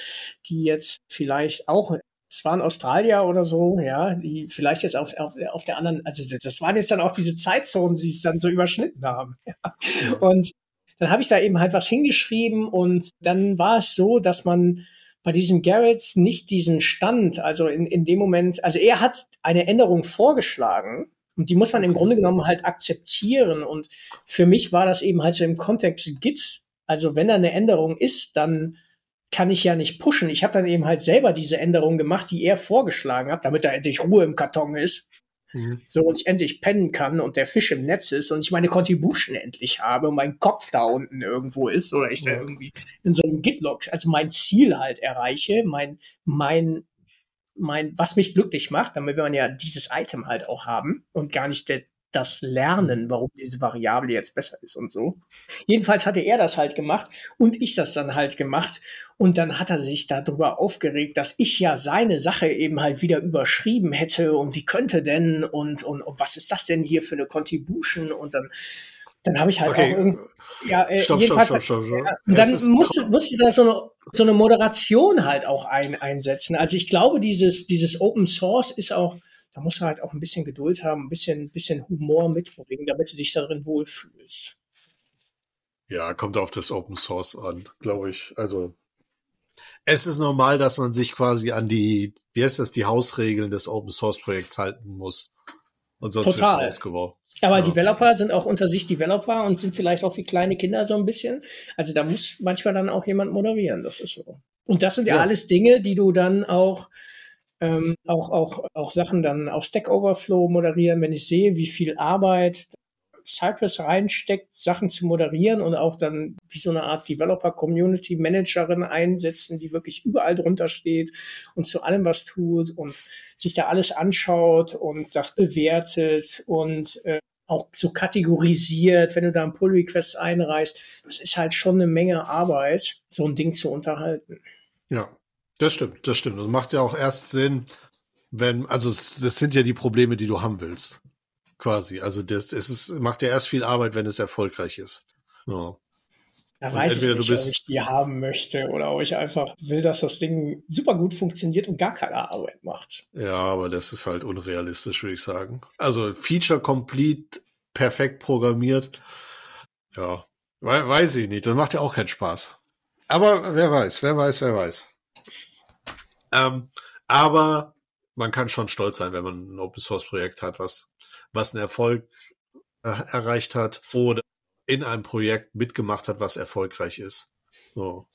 B: die jetzt vielleicht auch es waren Australier oder so, ja, die vielleicht jetzt auf, auf, auf der anderen, also das waren jetzt dann auch diese Zeitzonen, die es dann so überschnitten haben. Ja. Und dann habe ich da eben halt was hingeschrieben und dann war es so, dass man bei diesem Garrett nicht diesen Stand, also in, in dem Moment, also er hat eine Änderung vorgeschlagen und die muss man im Grunde genommen halt akzeptieren und für mich war das eben halt so im Kontext Git, also wenn da eine Änderung ist, dann kann ich ja nicht pushen. Ich habe dann eben halt selber diese Änderung gemacht, die er vorgeschlagen hat, damit da endlich Ruhe im Karton ist. Mhm. So, und ich endlich pennen kann und der Fisch im Netz ist und ich meine Contribution endlich habe und mein Kopf da unten irgendwo ist oder ich da irgendwie in so einem Gitlog, also mein Ziel halt erreiche, mein, mein, mein, was mich glücklich macht, damit wir ja dieses Item halt auch haben und gar nicht der, das lernen, warum diese Variable jetzt besser ist und so. Jedenfalls hatte er das halt gemacht und ich das dann halt gemacht. Und dann hat er sich darüber aufgeregt, dass ich ja seine Sache eben halt wieder überschrieben hätte und wie könnte denn und, und, und was ist das denn hier für eine Contribution und dann dann habe ich halt okay. auch irgendwie, ja, äh, stopp, jedenfalls, stopp, stopp, stopp, stopp. Ja, dann musste, musste da so eine, so eine Moderation halt auch ein, einsetzen. Also ich glaube, dieses, dieses Open Source ist auch, da musst du halt auch ein bisschen Geduld haben, ein bisschen, bisschen Humor mitbringen, damit du dich darin wohlfühlst.
A: Ja, kommt auf das Open Source an, glaube ich. Also es ist normal, dass man sich quasi an die, wie heißt das, die Hausregeln des Open Source Projekts halten muss. Und sonst wird es ausgebaut.
B: Aber ja. Developer sind auch unter sich Developer und sind vielleicht auch wie kleine Kinder so ein bisschen. Also da muss manchmal dann auch jemand moderieren, das ist so. Und das sind ja, ja alles Dinge, die du dann auch ähm, auch, auch, auch Sachen dann auf Stack Overflow moderieren, wenn ich sehe, wie viel Arbeit Cypress reinsteckt, Sachen zu moderieren und auch dann wie so eine Art Developer Community Managerin einsetzen, die wirklich überall drunter steht und zu allem was tut und sich da alles anschaut und das bewertet und äh, auch so kategorisiert, wenn du da einen Pull Request einreichst. Das ist halt schon eine Menge Arbeit, so ein Ding zu unterhalten.
A: Ja, das stimmt, das stimmt. Und macht ja auch erst Sinn, wenn, also das sind ja die Probleme, die du haben willst. Quasi. Also das, es ist, macht ja erst viel Arbeit, wenn es erfolgreich ist. Ja.
B: Da weiß ich nicht, ob ich die haben möchte oder ob ich einfach will, dass das Ding super gut funktioniert und gar keine Arbeit macht.
A: Ja, aber das ist halt unrealistisch, würde ich sagen. Also Feature complete, perfekt programmiert. Ja, weiß ich nicht. Das macht ja auch keinen Spaß. Aber wer weiß, wer weiß, wer weiß. Ähm, aber man kann schon stolz sein, wenn man ein Open Source Projekt hat, was, was einen Erfolg äh, erreicht hat oder in einem Projekt mitgemacht hat, was erfolgreich ist. So.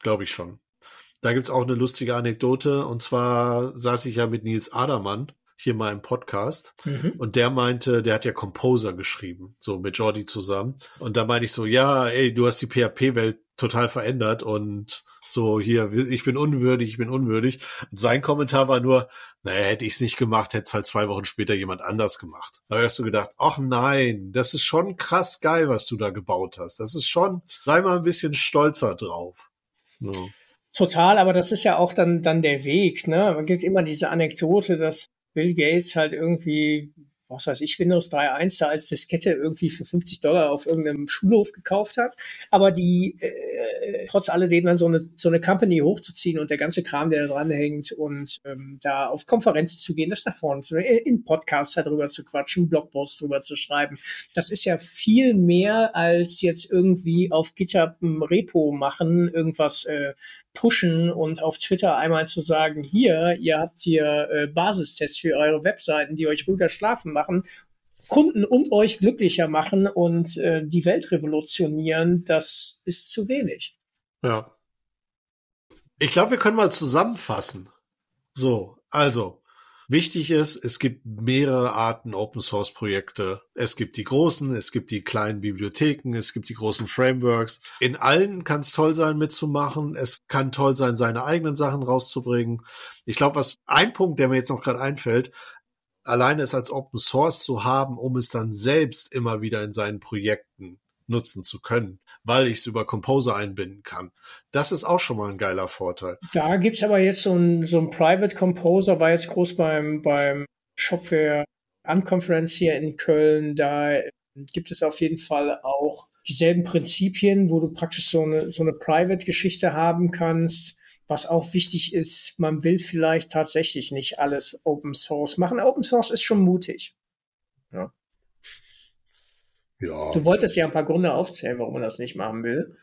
A: Glaube ich schon. Da gibt's auch eine lustige Anekdote. Und zwar saß ich ja mit Nils Adermann hier mal im Podcast. Mhm. Und der meinte, der hat ja Composer geschrieben, so mit Jordi zusammen. Und da meinte ich so, ja, ey, du hast die PHP-Welt total verändert und so hier, ich bin unwürdig, ich bin unwürdig. Und sein Kommentar war nur, naja, hätte ich es nicht gemacht, hätte es halt zwei Wochen später jemand anders gemacht. Da hast du gedacht, ach nein, das ist schon krass geil, was du da gebaut hast. Das ist schon, sei mal ein bisschen stolzer drauf.
B: Ja. Total, aber das ist ja auch dann, dann der Weg, ne? Man gibt immer diese Anekdote, dass Bill Gates halt irgendwie was weiß ich, Windows 3.1 da als Diskette irgendwie für 50 Dollar auf irgendeinem Schulhof gekauft hat. Aber die, äh, trotz alledem dann so eine, so eine Company hochzuziehen und der ganze Kram, der da dran hängt und ähm, da auf Konferenzen zu gehen, das nach vorne zu, in Podcasts darüber zu quatschen, Blogposts drüber zu schreiben. Das ist ja viel mehr als jetzt irgendwie auf GitHub ein Repo machen, irgendwas äh, pushen und auf Twitter einmal zu sagen, hier, ihr habt hier äh, Basistests für eure Webseiten, die euch ruhiger schlafen machen, Kunden und euch glücklicher machen und äh, die Welt revolutionieren, das ist zu wenig.
A: Ja. Ich glaube, wir können mal zusammenfassen. So, also, Wichtig ist, es gibt mehrere Arten Open Source Projekte. Es gibt die großen, es gibt die kleinen Bibliotheken, es gibt die großen Frameworks. In allen kann es toll sein, mitzumachen. Es kann toll sein, seine eigenen Sachen rauszubringen. Ich glaube, was ein Punkt, der mir jetzt noch gerade einfällt, alleine es als Open Source zu haben, um es dann selbst immer wieder in seinen Projekten nutzen zu können, weil ich es über Composer einbinden kann. Das ist auch schon mal ein geiler Vorteil.
B: Da gibt's aber jetzt so ein, so ein Private Composer, war jetzt groß beim, beim Shopware Unconference hier in Köln. Da gibt es auf jeden Fall auch dieselben Prinzipien, wo du praktisch so eine, so eine Private-Geschichte haben kannst. Was auch wichtig ist, man will vielleicht tatsächlich nicht alles Open Source machen. Open Source ist schon mutig. Ja. Ja. Du wolltest ja ein paar Gründe aufzählen, warum man das nicht machen will.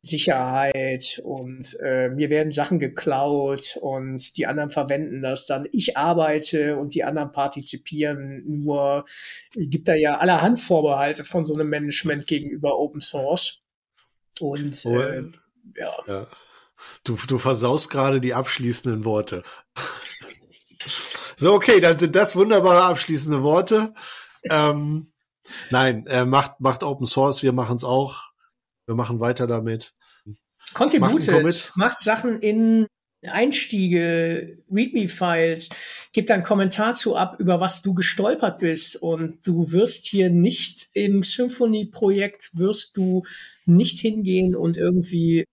B: Sicherheit und äh, mir werden Sachen geklaut und die anderen verwenden das dann. Ich arbeite und die anderen partizipieren nur. Gibt da ja allerhand Vorbehalte von so einem Management gegenüber Open Source. Und äh, ja. ja.
A: Du, du versaust gerade die abschließenden Worte. so, okay, dann sind das wunderbare abschließende Worte. Ähm, Nein, äh, macht, macht Open Source, wir machen es auch. Wir machen weiter damit.
B: Contributed, macht, macht Sachen in Einstiege, README-Files, gib dann Kommentar zu ab, über was du gestolpert bist. Und du wirst hier nicht im Symphony-Projekt, wirst du nicht hingehen und irgendwie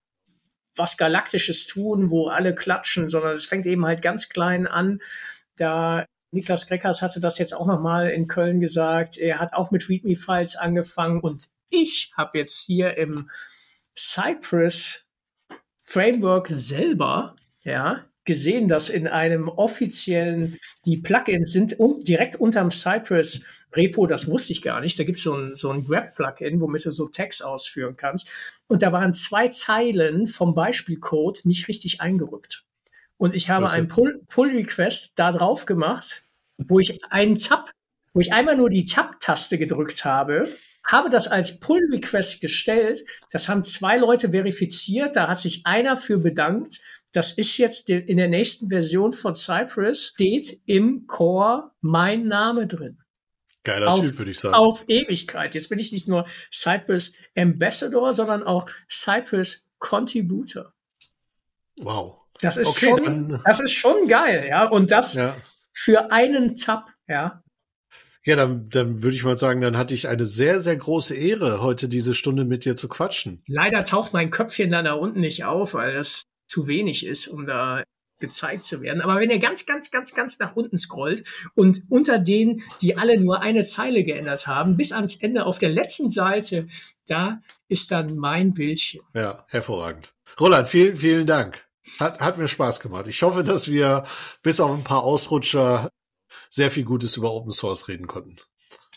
B: was Galaktisches tun, wo alle klatschen, sondern es fängt eben halt ganz klein an. Da Niklas Greckers hatte das jetzt auch nochmal in Köln gesagt. Er hat auch mit README-Files angefangen und ich habe jetzt hier im Cypress Framework selber ja, gesehen, dass in einem offiziellen, die Plugins sind um, direkt unterm Cypress Repo, das wusste ich gar nicht. Da gibt so es so ein Grab-Plugin, womit du so Text ausführen kannst. Und da waren zwei Zeilen vom Beispielcode nicht richtig eingerückt. Und ich habe einen Pull-Request da drauf gemacht, wo ich einen Tab, wo ich einmal nur die Tab-Taste gedrückt habe habe das als Pull-Request gestellt. Das haben zwei Leute verifiziert. Da hat sich einer für bedankt. Das ist jetzt in der nächsten Version von Cypress, steht im Core mein Name drin.
A: Geiler auf, Typ, würde ich sagen.
B: Auf Ewigkeit. Jetzt bin ich nicht nur Cypress Ambassador, sondern auch Cypress Contributor.
A: Wow.
B: Das ist okay, schon, das ist schon geil, ja. Und das ja. für einen Tab, ja.
A: Ja, dann, dann würde ich mal sagen, dann hatte ich eine sehr, sehr große Ehre, heute diese Stunde mit dir zu quatschen.
B: Leider taucht mein Köpfchen dann da unten nicht auf, weil das zu wenig ist, um da gezeigt zu werden. Aber wenn ihr ganz, ganz, ganz, ganz nach unten scrollt und unter denen, die alle nur eine Zeile geändert haben, bis ans Ende auf der letzten Seite, da ist dann mein Bildchen.
A: Ja, hervorragend. Roland, vielen, vielen Dank. Hat, hat mir Spaß gemacht. Ich hoffe, dass wir bis auf ein paar Ausrutscher sehr viel Gutes über Open Source reden konnten.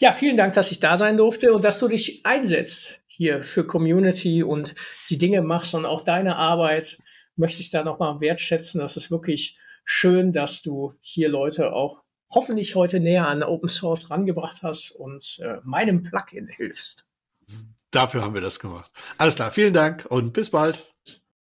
B: Ja, vielen Dank, dass ich da sein durfte und dass du dich einsetzt hier für Community und die Dinge machst und auch deine Arbeit möchte ich da nochmal wertschätzen. Das ist wirklich schön, dass du hier Leute auch hoffentlich heute näher an Open Source rangebracht hast und äh, meinem Plugin hilfst.
A: Dafür haben wir das gemacht. Alles klar, vielen Dank und bis bald.